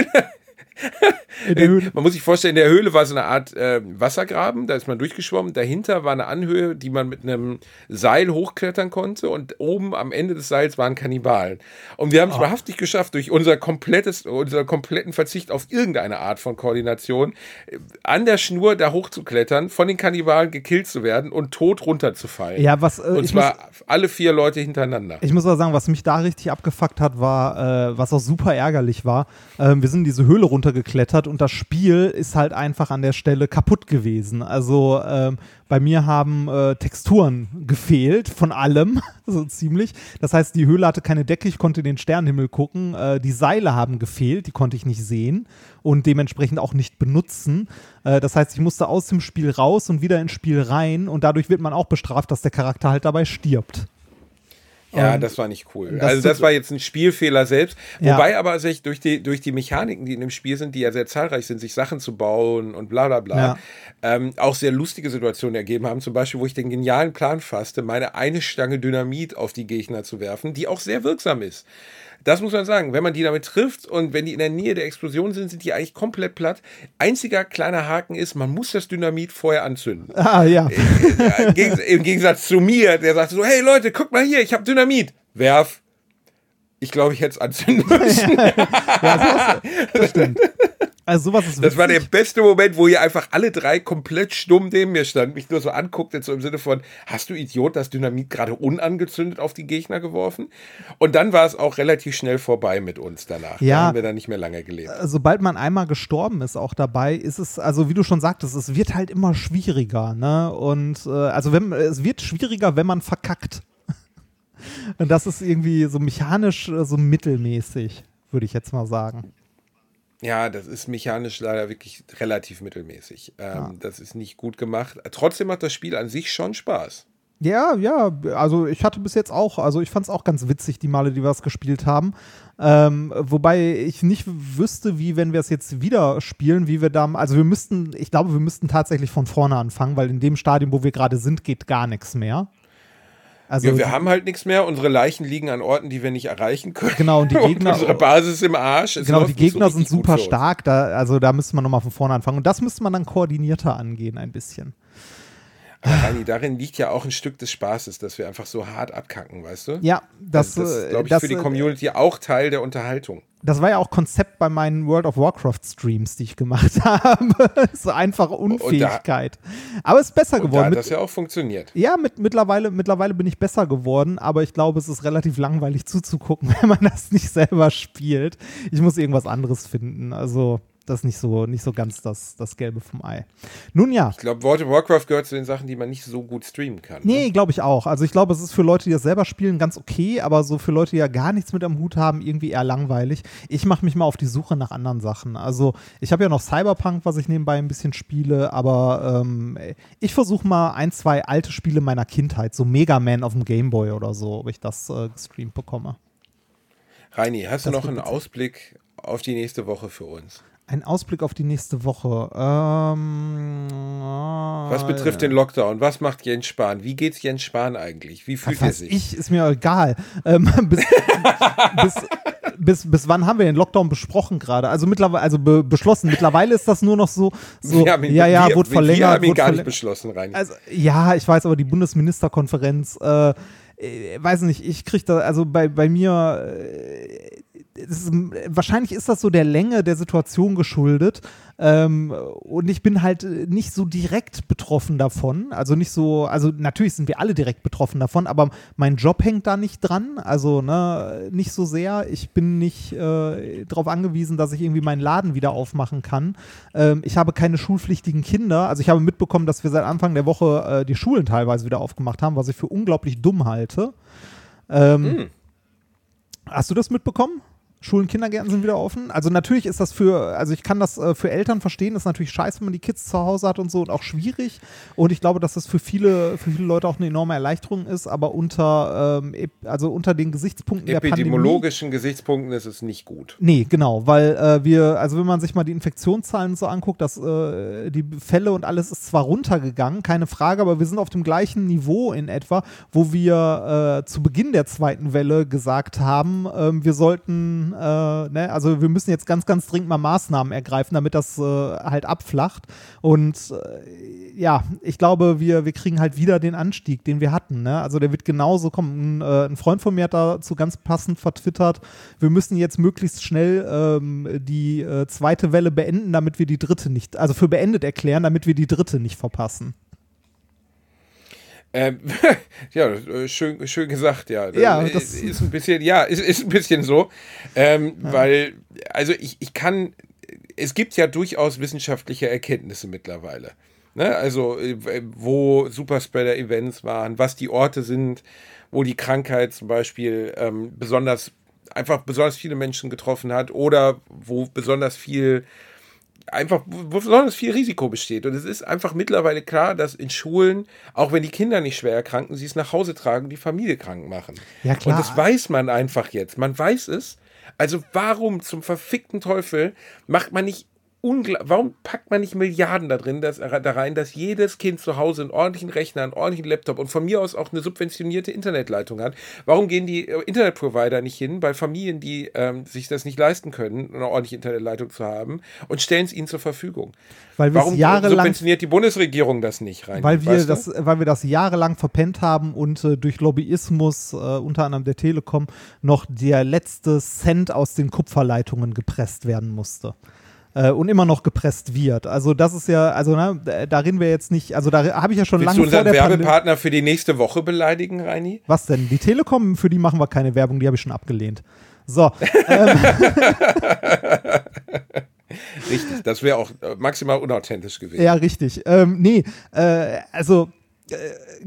Speaker 1: Höhle.
Speaker 2: Man muss sich vorstellen, in der Höhle war so eine Art äh, Wassergraben, da ist man durchgeschwommen. Dahinter war eine Anhöhe, die man mit einem Seil hochklettern konnte und oben am Ende des Seils waren Kannibalen. Und wir haben es wahrhaftig geschafft, durch unser komplettes, unser kompletten Verzicht auf irgendeine Art von Koordination, äh, an der Schnur da hochzuklettern, von den Kannibalen gekillt zu werden und tot runterzufallen.
Speaker 1: Ja, was, äh,
Speaker 2: und zwar alle vier Leute hintereinander.
Speaker 1: Ich muss aber sagen, was mich da richtig abgefuckt hat, war, äh, was auch super ärgerlich war. Ähm, wir sind in diese Höhle runtergeklettert und das Spiel ist halt einfach an der Stelle kaputt gewesen. Also ähm, bei mir haben äh, Texturen gefehlt von allem, (laughs) so ziemlich. Das heißt, die Höhle hatte keine Decke, ich konnte in den Sternenhimmel gucken. Äh, die Seile haben gefehlt, die konnte ich nicht sehen und dementsprechend auch nicht benutzen. Äh, das heißt, ich musste aus dem Spiel raus und wieder ins Spiel rein und dadurch wird man auch bestraft, dass der Charakter halt dabei stirbt.
Speaker 2: Ja, das war nicht cool.
Speaker 1: das
Speaker 2: also das war jetzt ein Spielfehler selbst.
Speaker 1: Ja.
Speaker 2: Wobei aber sich durch die, durch die Mechaniken, die in dem Spiel sind, die ja sehr zahlreich sind, sich Sachen zu bauen und bla bla bla,
Speaker 1: Ja.
Speaker 2: ähm, auch sehr lustige Situationen ergeben haben. Zum Beispiel, wo ich den genialen Plan fasste, meine eine Stange Dynamit auf die Gegner zu werfen, die auch sehr wirksam ist. Das muss man sagen. Wenn man die damit trifft und wenn die in der Nähe der Explosion sind, sind die eigentlich komplett platt. Einziger kleiner Haken ist, man muss das Dynamit vorher anzünden.
Speaker 1: Ah, ja.
Speaker 2: Im Gegens- Im Gegensatz zu mir, der sagte so, hey Leute, guck mal hier, ich habe Dynamit. Werf. Ich glaube, ich hätte es anzünden müssen. (laughs)
Speaker 1: Das stimmt. Also sowas ist
Speaker 2: Das war der
Speaker 1: witzig.
Speaker 2: beste Moment, wo ihr einfach alle drei komplett stumm neben mir standen, mich nur so anguckte, so im Sinne von, hast du Idiot das Dynamit gerade unangezündet auf die Gegner geworfen? Und dann war es auch relativ schnell vorbei mit uns danach.
Speaker 1: Ja.
Speaker 2: Da haben wir dann nicht mehr lange gelebt.
Speaker 1: sobald man einmal gestorben ist, auch dabei, ist es, also wie du schon sagtest, es wird halt immer schwieriger, ne? Und äh, also wenn, es wird schwieriger, wenn man verkackt. Und das ist irgendwie so mechanisch äh, so mittelmäßig, würde ich jetzt mal sagen.
Speaker 2: Ja, das ist mechanisch leider wirklich relativ mittelmäßig. Ähm, Das ist nicht gut gemacht. Trotzdem macht das Spiel an sich schon Spaß.
Speaker 1: Ja, ja, also ich hatte bis jetzt auch, also ich fand es auch ganz witzig, die Male, die wir es gespielt haben. Ähm, wobei ich nicht wüsste, wie, wenn wir es jetzt wieder spielen, wie wir da, also wir müssten, ich glaube, wir müssten tatsächlich von vorne anfangen, weil in dem Stadium, wo wir gerade sind, geht gar nichts mehr. Also
Speaker 2: Ja, wir haben halt nichts mehr. Unsere Leichen liegen an Orten, die wir nicht erreichen können.
Speaker 1: Genau, und die (laughs) Gegner-
Speaker 2: unsere Basis im Arsch. Es
Speaker 1: Genau, die
Speaker 2: nicht so
Speaker 1: Gegner sind super stark, da, also da müsste man nochmal von vorne anfangen. Und das müsste man dann koordinierter angehen, ein bisschen.
Speaker 2: Aber Rani, darin liegt ja auch ein Stück des Spaßes, dass wir einfach so hart abkacken, weißt du?
Speaker 1: Ja, das,
Speaker 2: Das, das
Speaker 1: äh,
Speaker 2: ist, glaube ich,
Speaker 1: das,
Speaker 2: für die
Speaker 1: äh,
Speaker 2: Community auch Teil der Unterhaltung.
Speaker 1: Das war ja auch Konzept bei meinen World of Warcraft Streams, die ich gemacht (laughs) habe. so einfache Unfähigkeit. Aber es ist besser
Speaker 2: Und da
Speaker 1: geworden.
Speaker 2: hat das ja auch funktioniert.
Speaker 1: ja, mit, mittlerweile, mittlerweile bin ich besser geworden, aber ich glaube, es ist relativ langweilig zuzugucken, (laughs) wenn man das nicht selber spielt. Ich muss irgendwas anderes finden. Also, das ist nicht so, nicht so ganz das, das Gelbe vom Ei. Nun ja.
Speaker 2: Ich glaube, World of Warcraft gehört zu den Sachen, die man nicht so gut streamen kann.
Speaker 1: Nee,
Speaker 2: Ne?
Speaker 1: glaube ich auch. Also ich glaube, es ist für Leute, die das selber spielen, ganz okay, aber so für Leute, die ja gar nichts mit am Hut haben, irgendwie eher langweilig. Ich mache mich mal auf die Suche nach anderen Sachen. Also ich habe ja noch Cyberpunk, was ich nebenbei ein bisschen spiele, aber ähm, ich versuche mal ein, zwei alte Spiele meiner Kindheit, so Mega Man auf dem Gameboy oder so, ob ich das äh, gestreamt bekomme.
Speaker 2: Reini, hast du
Speaker 1: Das
Speaker 2: noch
Speaker 1: wird
Speaker 2: einen. Ausblick auf die nächste Woche für uns?
Speaker 1: Ein Ausblick auf die nächste Woche. Ähm,
Speaker 2: Was betrifft den Lockdown, was macht Jens Spahn? Wie geht's Jens Spahn eigentlich? Wie fühlt er sich?
Speaker 1: ich, ist mir egal. Ähm, (laughs) bis, bis, bis, bis wann haben wir den Lockdown besprochen gerade? Also mittlerweile, also be, beschlossen. Mittlerweile ist das nur noch so, so
Speaker 2: wir haben ihn,
Speaker 1: ja, ja,
Speaker 2: wir,
Speaker 1: wurde
Speaker 2: wir
Speaker 1: verlängert.
Speaker 2: haben ihn gar nicht beschlossen, Reini.
Speaker 1: Also, ja, ich weiß, aber die Bundesministerkonferenz, äh, äh, weiß nicht, ich kriege da, also bei, bei mir, äh, ist, wahrscheinlich ist das so der Länge der Situation geschuldet. Ähm, und ich bin halt nicht so direkt betroffen davon. Also nicht so, also natürlich sind wir alle direkt betroffen davon, aber mein Job hängt da nicht dran. Also ne, nicht so sehr. Ich bin nicht äh, darauf angewiesen, dass ich irgendwie meinen Laden wieder aufmachen kann. Ähm, ich habe keine schulpflichtigen Kinder. Also ich habe mitbekommen, dass wir seit Anfang der Woche äh, die Schulen teilweise wieder aufgemacht haben, was ich für unglaublich dumm halte. Ähm, mm. Hast du das mitbekommen? Schulen, Kindergärten sind wieder offen. Also natürlich ist das für, also ich kann das äh, für Eltern verstehen, das ist natürlich scheiße, wenn man die Kids zu Hause hat und so und auch schwierig. Und ich glaube, dass das für viele, für viele Leute auch eine enorme Erleichterung ist, aber unter, ähm, also unter den Gesichtspunkten der Pandemie.
Speaker 2: Epidemiologischen Gesichtspunkten ist es nicht gut.
Speaker 1: Nee, genau, weil äh, wir, also wenn man sich mal die Infektionszahlen so anguckt, dass äh, die Fälle und alles ist zwar runtergegangen, keine Frage, aber wir sind auf dem gleichen Niveau in etwa, wo wir äh, zu Beginn der zweiten Welle gesagt haben, ähm, wir sollten äh, ne? Also wir müssen jetzt ganz, ganz dringend mal Maßnahmen ergreifen, damit das äh, halt abflacht. Und äh, ja, ich glaube, wir, wir kriegen halt wieder den Anstieg, den wir hatten. Ne? Also der wird genauso kommen. Ein, äh, ein, Freund von mir hat dazu ganz passend vertwittert, wir müssen jetzt möglichst schnell ähm, die äh, zweite Welle beenden, damit wir die dritte nicht, also für beendet erklären, damit wir die dritte nicht verpassen.
Speaker 2: Ähm, (laughs) ja, äh, schön, schön gesagt, ja.
Speaker 1: Ja, das
Speaker 2: ist ein bisschen, ja, ist, ist ein bisschen so, ähm, ja. weil, also ich, ich kann, es gibt ja durchaus wissenschaftliche Erkenntnisse mittlerweile. Ne? Also, äh, wo Superspreader-Events waren, was die Orte sind, wo die Krankheit zum Beispiel ähm, besonders, einfach besonders viele Menschen getroffen hat oder wo besonders viel einfach besonders viel Risiko besteht. Und es ist einfach mittlerweile klar, dass in Schulen, auch wenn die Kinder nicht schwer erkranken, sie es nach Hause tragen, die Familie krank machen.
Speaker 1: Ja, klar.
Speaker 2: Und das weiß man einfach jetzt. Man weiß es. Also warum zum verfickten Teufel macht man nicht warum packt man nicht Milliarden da drin, dass, da rein, dass jedes Kind zu Hause einen ordentlichen Rechner, einen ordentlichen Laptop und von mir aus auch eine subventionierte Internetleitung hat? Warum gehen die äh, Internetprovider nicht hin bei Familien, die ähm, sich das nicht leisten können, eine ordentliche Internetleitung zu haben und stellen es ihnen zur Verfügung?
Speaker 1: Weil
Speaker 2: Warum
Speaker 1: jahrelang,
Speaker 2: subventioniert die Bundesregierung das nicht rein?
Speaker 1: Weil wir, das, weil wir das jahrelang verpennt haben und äh, durch Lobbyismus, äh, unter anderem der Telekom, noch der letzte Cent aus den Kupferleitungen gepresst werden musste äh, und immer noch gepresst wird. Also das ist ja, also ne, da reden wir jetzt nicht, also da habe ich ja schon Willst lange
Speaker 2: du unseren Werbepartner für die nächste Woche beleidigen, Reini?
Speaker 1: Was denn? Die Telekom, für die machen wir keine Werbung, die habe ich schon abgelehnt. So. (laughs) ähm.
Speaker 2: richtig, das wäre auch maximal unauthentisch gewesen.
Speaker 1: Ja, richtig. Ähm, nee, äh, also äh,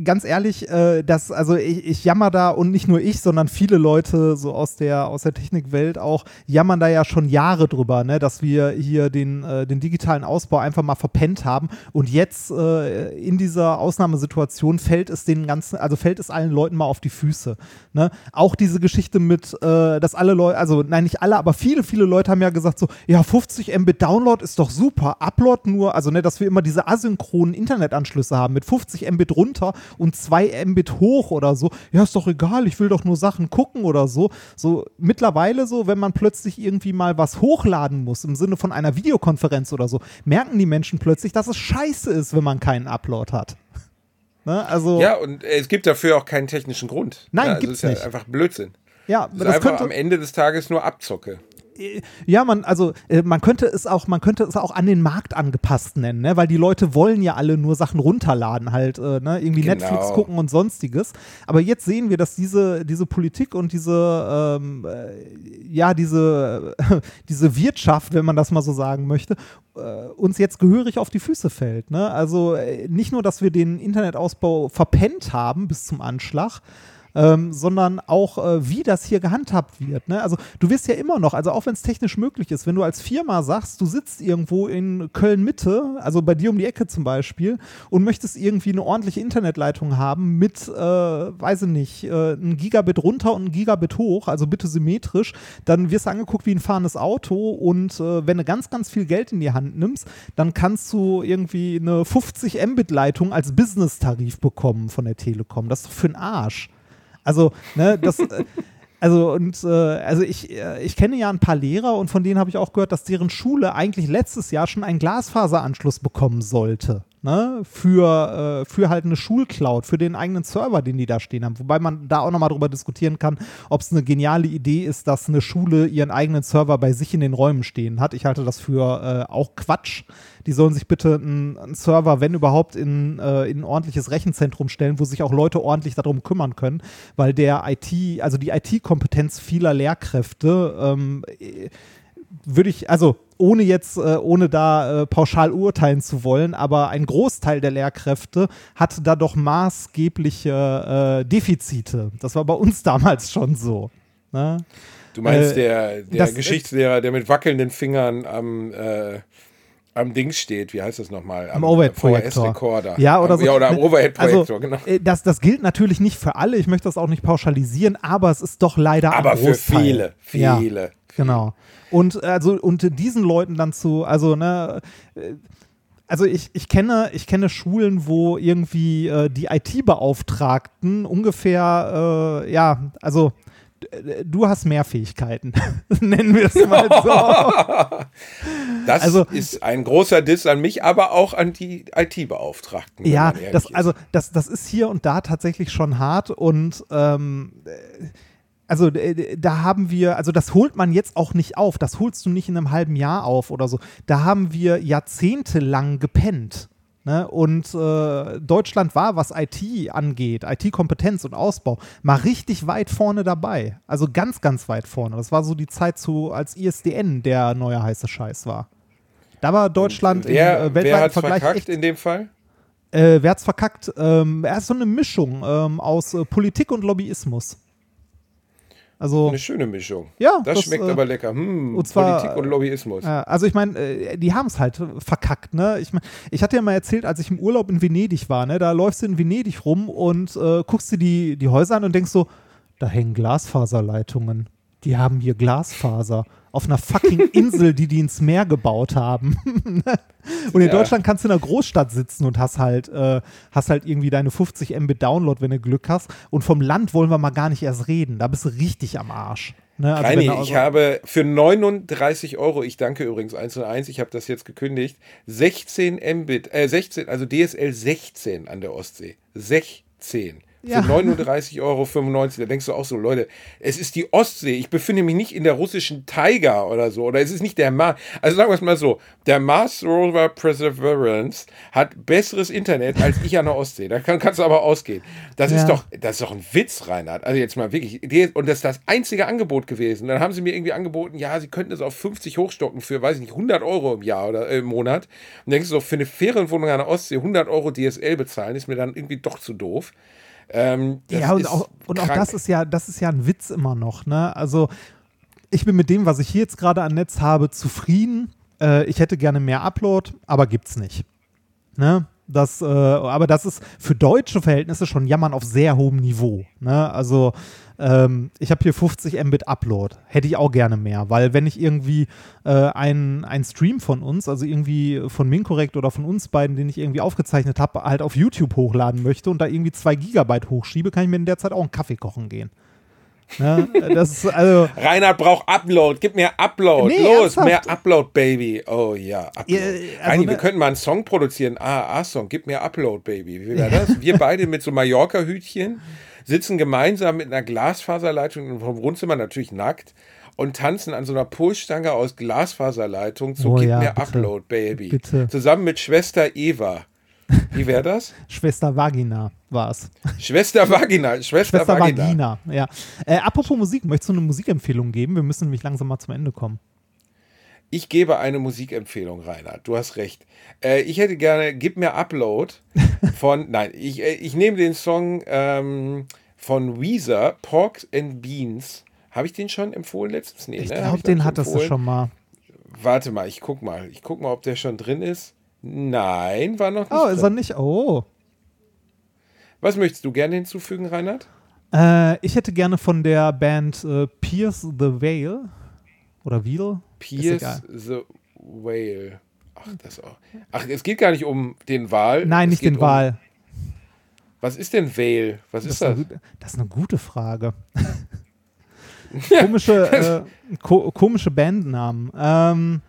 Speaker 1: ganz ehrlich, äh, das, also ich, ich jammer da und nicht nur ich, sondern viele Leute so aus der, aus der Technikwelt auch, jammern da ja schon Jahre drüber, ne, dass wir hier den, äh, den digitalen Ausbau einfach mal verpennt haben und jetzt äh, in dieser Ausnahmesituation fällt es den ganzen, also fällt es allen Leuten mal auf die Füße. Ne? Auch diese Geschichte mit, äh, dass alle Leute, also nein, nicht alle, aber viele, viele Leute haben ja gesagt so, ja, 50 Mbit Download ist doch super, Upload nur, also ne, dass wir immer diese asynchronen Internetanschlüsse haben mit 50 Mbit runter und 2 Mbit hoch oder so. Ja, ist doch egal, ich will doch nur Sachen gucken oder so. So mittlerweile so, wenn man plötzlich irgendwie mal was hochladen muss, im Sinne von einer Videokonferenz oder so, merken die Menschen plötzlich, dass es scheiße ist, wenn man keinen Upload hat. Ne? Also,
Speaker 2: ja, und es gibt dafür auch keinen technischen Grund.
Speaker 1: Nein,
Speaker 2: ja, also
Speaker 1: gibt's
Speaker 2: ist ja
Speaker 1: nicht.
Speaker 2: einfach Blödsinn.
Speaker 1: Ja,
Speaker 2: das, das ist einfach am Ende des Tages nur Abzocke
Speaker 1: ja, man, also äh, man könnte es auch, man könnte es auch an den Markt angepasst nennen, ne? weil die Leute wollen ja alle nur Sachen runterladen, halt, äh, ne? irgendwie genau. Netflix gucken und sonstiges. Aber jetzt sehen wir, dass diese, diese Politik und diese, ähm, äh, ja, diese, (laughs) diese Wirtschaft, wenn man das mal so sagen möchte, äh, uns jetzt gehörig auf die Füße fällt. Ne? Also äh, nicht nur, dass wir den Internetausbau verpennt haben bis zum Anschlag, ähm, sondern auch, äh, wie das hier gehandhabt wird. Ne? Also du wirst ja immer noch, also auch wenn es technisch möglich ist, wenn du als Firma sagst, du sitzt irgendwo in Köln-Mitte, also bei dir um die Ecke zum Beispiel, und möchtest irgendwie eine ordentliche Internetleitung haben mit, äh, weiß ich nicht, äh, ein Gigabit runter und ein Gigabit hoch, also bitte symmetrisch, dann wirst du angeguckt wie ein fahrendes Auto und äh, wenn du ganz, ganz viel Geld in die Hand nimmst, dann kannst du irgendwie eine 50 Mbit-Leitung als Business-Tarif bekommen von der Telekom. Das ist doch für den Arsch. Also, ne, das. Äh, also und äh, also ich, äh, ich kenne ja ein paar Lehrer und von denen habe ich auch gehört, dass deren Schule eigentlich letztes Jahr schon einen Glasfaseranschluss bekommen sollte. Ne, für, äh, für halt eine Schulcloud, für den eigenen Server, den die da stehen haben. Wobei man da auch nochmal drüber diskutieren kann, ob es eine geniale Idee ist, dass eine Schule ihren eigenen Server bei sich in den Räumen stehen hat. Ich halte das für äh, auch Quatsch. Die sollen sich bitte einen, Server, wenn überhaupt, in, äh, in ein ordentliches Rechenzentrum stellen, wo sich auch Leute ordentlich darum kümmern können, weil der IT, also die IT-Kompetenz vieler Lehrkräfte ähm, würde ich, also ohne jetzt, äh, ohne da äh, pauschal urteilen zu wollen, aber ein Großteil der Lehrkräfte hat da doch maßgebliche äh, Defizite. Das war bei uns (laughs) damals schon so. Ne?
Speaker 2: Du meinst
Speaker 1: Äh,
Speaker 2: der, der Geschichtslehrer, der mit wackelnden Fingern am, äh, am Dings steht, wie heißt das nochmal?
Speaker 1: Am Overhead-Projektor.
Speaker 2: VHS-Rekorder.
Speaker 1: Ja, oder so.
Speaker 2: Ja, oder am Overhead-Projektor,
Speaker 1: also,
Speaker 2: genau.
Speaker 1: Das, das gilt natürlich nicht für alle, ich möchte das auch nicht pauschalisieren, aber es ist doch leider ein
Speaker 2: Aber für
Speaker 1: Großteil.
Speaker 2: viele,
Speaker 1: Ja. Genau. Und also und diesen Leuten dann zu, also ne, äh, also ich, ich kenne ich kenne Schulen, wo irgendwie äh, die IT-Beauftragten ungefähr äh, ja also du hast mehr Fähigkeiten, (laughs) nennen wir es mal so. (laughs)
Speaker 2: Das
Speaker 1: Also-
Speaker 2: ist ein großer Diss an mich, aber auch an die IT-Beauftragten.
Speaker 1: Ja, das, also das, das ist hier und da tatsächlich schon hart und ähm, äh, also äh, da haben wir, also das holt man jetzt auch nicht auf, das holst du nicht in einem halben Jahr auf oder so. Da haben wir jahrzehntelang gepennt. Ne? Und äh, Deutschland war, was IT angeht, IT-Kompetenz und Ausbau, mal richtig weit vorne dabei. Also ganz, ganz weit vorne. Das war so die Zeit zu, als ISDN der neue heiße Scheiß war. Da war Deutschland
Speaker 2: wer,
Speaker 1: im äh,
Speaker 2: wer
Speaker 1: weltweiten Vergleich
Speaker 2: verkackt
Speaker 1: echt
Speaker 2: in dem Fall?
Speaker 1: äh, wer hat's verkackt? Ähm, er ist so eine Mischung ähm, aus äh, Politik und Lobbyismus. Also,
Speaker 2: Eine schöne Mischung.
Speaker 1: Ja,
Speaker 2: das,
Speaker 1: das,
Speaker 2: schmeckt
Speaker 1: äh,
Speaker 2: aber lecker. Hm,
Speaker 1: und zwar,
Speaker 2: Politik und Lobbyismus.
Speaker 1: äh, also ich meine, äh, die haben es halt verkackt, ne? Ich, mein, ich hatte ja mal erzählt, als ich im Urlaub in Venedig war, ne? Da läufst du in Venedig rum und äh, guckst dir die, die Häuser an und denkst so, da hängen Glasfaserleitungen. Die haben hier Glasfaser. Auf einer fucking (laughs) Insel, die die ins Meer gebaut haben. (laughs) und in
Speaker 2: Ja.
Speaker 1: Deutschland kannst du in einer Großstadt sitzen und hast halt, äh, hast halt irgendwie deine 50 Mbit Download, wenn du Glück hast. Und vom Land wollen wir mal gar nicht erst reden. Da bist du richtig am Arsch. Ne? Also
Speaker 2: Reini,
Speaker 1: du
Speaker 2: ich
Speaker 1: also-
Speaker 2: habe für 39 Euro, ich danke übrigens 1 und 1, ich habe das jetzt gekündigt, 16 Mbit, äh 16, also DSL 16 an der Ostsee. 16. Für
Speaker 1: Ja.
Speaker 2: 39,95 Euro. Da denkst du auch so, Leute, es ist die Ostsee. Ich befinde mich nicht in der russischen Taiga oder so. Oder es ist nicht der Mars. Also sagen wir es mal so: Der Mars Rover Perseverance hat besseres Internet als ich an der Ostsee. Da kann, kannst du aber ausgehen. Das
Speaker 1: Ja.
Speaker 2: ist doch, das ist doch ein Witz, Reinhard. Also jetzt mal wirklich. Und das ist das einzige Angebot gewesen. Dann haben sie mir irgendwie angeboten, ja, sie könnten es auf 50 hochstocken für, weiß ich nicht, 100 Euro im Jahr oder äh, im Monat. Und denkst du so, für eine Ferienwohnung an der Ostsee 100 Euro DSL bezahlen, ist mir dann irgendwie doch zu doof. Ähm,
Speaker 1: ja, und, auch, und auch das ist ja, das ist ja ein Witz immer noch, ne? Also ich bin mit dem, was ich hier jetzt gerade an Netz habe, zufrieden. Äh, ich hätte gerne mehr Upload, aber gibt's nicht. Ne? Das, äh, aber das ist für deutsche Verhältnisse schon Jammern auf sehr hohem Niveau. Ne? Also ähm, ich habe hier 50 Mbit Upload. Hätte ich auch gerne mehr, weil wenn ich irgendwie äh, einen ein Stream von uns, also irgendwie von Minkorrekt oder von uns beiden, den ich irgendwie aufgezeichnet habe, halt auf YouTube hochladen möchte und da irgendwie zwei Gigabyte hochschiebe, kann ich mir in der Zeit auch einen Kaffee kochen gehen. Ne? Das also
Speaker 2: Reinhard braucht Upload. Gib mir Upload.
Speaker 1: Nee,
Speaker 2: Los,
Speaker 1: ernsthaft?
Speaker 2: mehr Upload, Baby. Oh ja, Upload.
Speaker 1: Ja, also
Speaker 2: Reini,
Speaker 1: ne-
Speaker 2: wir könnten mal einen Song produzieren. Ah, A-Song. Gib mir Upload, Baby. Wie wäre das? Wir beide mit so Mallorca-Hütchen sitzen gemeinsam mit einer Glasfaserleitung vom Wohnzimmer natürlich nackt und tanzen an so einer Pulsstange aus Glasfaserleitung zu
Speaker 1: Oh
Speaker 2: Gib
Speaker 1: ja,
Speaker 2: mir
Speaker 1: bitte.
Speaker 2: Upload, Baby.
Speaker 1: Bitte.
Speaker 2: Zusammen mit Schwester Eva. Wie wäre (laughs) das?
Speaker 1: Schwester Vagina war es.
Speaker 2: Schwester Vagina. Schwester,
Speaker 1: Schwester
Speaker 2: Vagina.
Speaker 1: Vagina, ja. Äh, apropos Musik, möchtest du eine Musikempfehlung geben? Wir müssen nämlich langsam mal zum Ende kommen.
Speaker 2: Ich gebe eine Musikempfehlung, Reinhard. Du hast recht. Äh, ich hätte gerne, gib mir Upload (laughs) von, nein, ich, äh, ich nehme den Song ähm, von Weezer, Porks and Beans. Habe ich den schon empfohlen letztens? Nee,
Speaker 1: Ich
Speaker 2: ne?
Speaker 1: Glaube, den hattest du
Speaker 2: empfohlen?
Speaker 1: schon mal.
Speaker 2: Warte mal, ich guck mal. Ich guck mal, ob der schon drin ist. Nein, war noch nicht
Speaker 1: Oh, ist er
Speaker 2: drin.
Speaker 1: nicht? Oh.
Speaker 2: Was möchtest du gerne hinzufügen, Reinhard?
Speaker 1: Äh, ich hätte gerne von der Band äh, Pierce the Veil oder Veil. Ist
Speaker 2: Pierce the Whale. Ach, das auch. Ach, es geht gar nicht um den Wal.
Speaker 1: Nein,
Speaker 2: es
Speaker 1: nicht den
Speaker 2: um,
Speaker 1: Wahl.
Speaker 2: Was ist denn Whale? Was
Speaker 1: Das
Speaker 2: ist
Speaker 1: ist, eine,
Speaker 2: das?
Speaker 1: gute- das ist eine gute Frage. (laughs) komische, äh, ko komische Bandnamen. Ähm,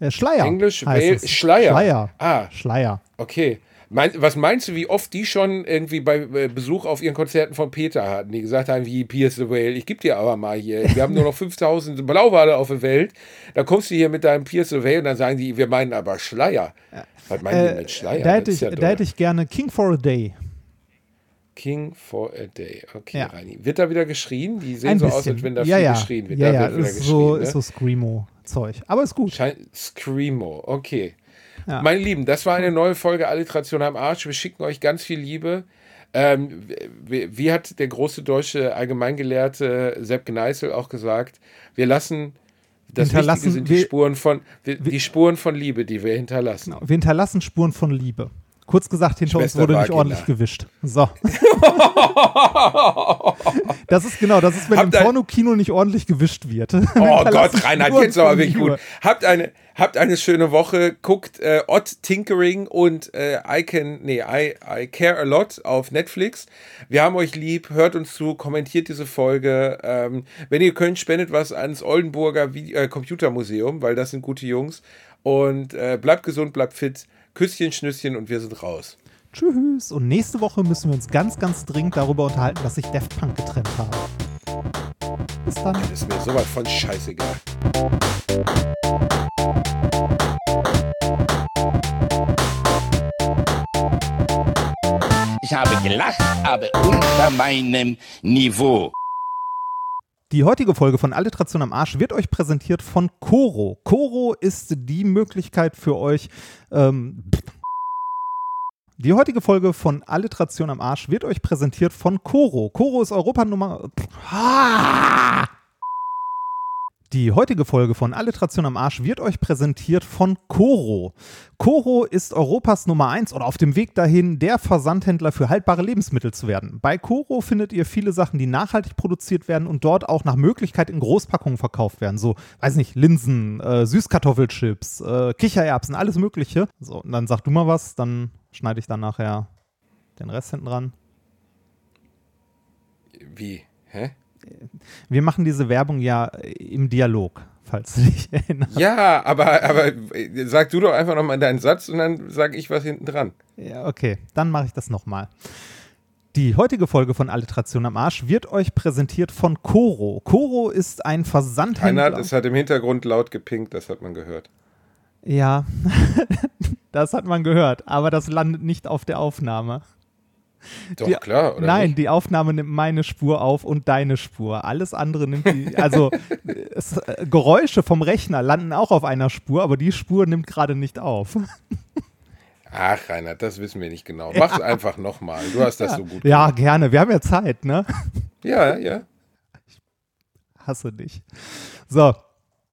Speaker 1: äh, Schleier.
Speaker 2: Englisch,
Speaker 1: heißt.
Speaker 2: Schleier.
Speaker 1: Schleier.
Speaker 2: Ah,
Speaker 1: Schleier.
Speaker 2: okay. Mein, was meinst du, wie oft die schon irgendwie bei äh, Besuch auf ihren Konzerten von Peter hatten, die gesagt haben, wie Pierce the Whale, ich geb dir aber mal hier, wir haben nur noch (laughs) 5000 Blauwale auf der Welt, da kommst du hier mit deinem Pierce the Whale und dann sagen die, wir meinen aber Schleier. Was meinen die
Speaker 1: Äh,
Speaker 2: mit Schleier?
Speaker 1: da, hätte ich,
Speaker 2: ja
Speaker 1: da hätte ich gerne King for a Day.
Speaker 2: King for a Day. Okay,
Speaker 1: Ja.
Speaker 2: Reini. Wird da wieder geschrien? Die sehen
Speaker 1: Ein
Speaker 2: so
Speaker 1: bisschen.
Speaker 2: aus, als wenn da
Speaker 1: ja,
Speaker 2: viel
Speaker 1: ja.
Speaker 2: geschrien wird.
Speaker 1: Ja,
Speaker 2: da
Speaker 1: ja,
Speaker 2: wird
Speaker 1: ist so,
Speaker 2: geschrien,
Speaker 1: ist so Screamo-Zeug. Aber ist gut.
Speaker 2: Schein Screamo, okay.
Speaker 1: Ja.
Speaker 2: Meine Lieben, das war eine neue Folge Alliteration am Arsch. Wir schicken euch ganz viel Liebe. Ähm, wie, wie hat der große deutsche Allgemeingelehrte Sepp Gneißel auch gesagt, wir lassen, das
Speaker 1: Hinterlassen
Speaker 2: Wichtige sind die
Speaker 1: wir-
Speaker 2: Spuren von, wir, die Spuren von Liebe, die wir hinterlassen.
Speaker 1: Wir hinterlassen Spuren von Liebe. Kurz gesagt, hinter uns
Speaker 2: Schwester
Speaker 1: wurde nicht ordentlich gewischt. So. (laughs) das ist genau, das ist, wenn
Speaker 2: Habt
Speaker 1: im Pornokino nicht ordentlich gewischt wird.
Speaker 2: Oh (laughs) Gott, Reinhard, jetzt aber wirklich
Speaker 1: gut.
Speaker 2: Habt eine, habt eine schöne Woche. Guckt äh, Odd Tinkering und äh, I Can, nee, I, I Care a Lot auf Netflix. Wir haben euch lieb, hört uns zu, kommentiert diese Folge. Ähm, wenn ihr könnt, spendet was ans Oldenburger Vide äh, Computermuseum, weil das sind gute Jungs. Und äh, bleibt gesund, bleibt fit. Küsschen, Schnüsschen und wir sind raus.
Speaker 1: Tschüss. Und nächste Woche müssen wir uns ganz, ganz dringend darüber unterhalten, dass sich Def Punk getrennt haben. Bis dann.
Speaker 2: Ist mir sowas von scheißegal.
Speaker 4: Ich habe gelacht, aber unter meinem Niveau.
Speaker 1: Die heutige Folge von Alliteration am Arsch wird euch präsentiert von Coro. Coro ist die Möglichkeit für euch. Ähm, die heutige Folge von Alliteration am Arsch wird euch präsentiert von Coro. Coro ist Europanummer. Ah! Die heutige Folge von Alliteration am Arsch wird euch präsentiert von Coro. Coro ist Europas Nummer 1 oder auf dem Weg dahin, der Versandhändler für haltbare Lebensmittel zu werden. Bei Coro findet ihr viele Sachen, die nachhaltig produziert werden und dort auch nach Möglichkeit in Großpackungen verkauft werden. So, weiß nicht, Linsen, äh, Süßkartoffelchips, äh, Kichererbsen, alles Mögliche. So, und dann sag du mal was, dann schneide ich dann nachher den Rest hinten dran.
Speaker 2: Wie? Hä?
Speaker 1: Wir machen diese Werbung ja im Dialog, falls du dich (laughs) erinnerst.
Speaker 2: Ja, aber, aber äh, sag du doch einfach nochmal deinen Satz und dann sage ich was hinten dran.
Speaker 1: Ja, okay, dann mache ich das nochmal. Die heutige Folge von Alliteration am Arsch wird euch präsentiert von Coro. Coro ist ein Versandhändler.
Speaker 2: Reinhard, es hat im Hintergrund laut gepinkt, das hat man gehört.
Speaker 1: ja, (laughs) das hat man gehört, aber das landet nicht auf der Aufnahme.
Speaker 2: Doch,
Speaker 1: Die-
Speaker 2: klar, oder?
Speaker 1: Nein,
Speaker 2: Nicht?
Speaker 1: die Aufnahme nimmt meine Spur auf und deine Spur. Alles andere nimmt die. Also (laughs) es, äh, Geräusche vom Rechner landen auch auf einer Spur, aber die Spur nimmt gerade nicht auf. (laughs)
Speaker 2: Ach, Reinhard, das wissen wir nicht genau. Mach's einfach nochmal. Du hast das so gut
Speaker 1: Ja,
Speaker 2: gemacht.
Speaker 1: gerne. Wir haben ja Zeit, ne?
Speaker 2: Ja, ja.
Speaker 1: Hasse dich. So,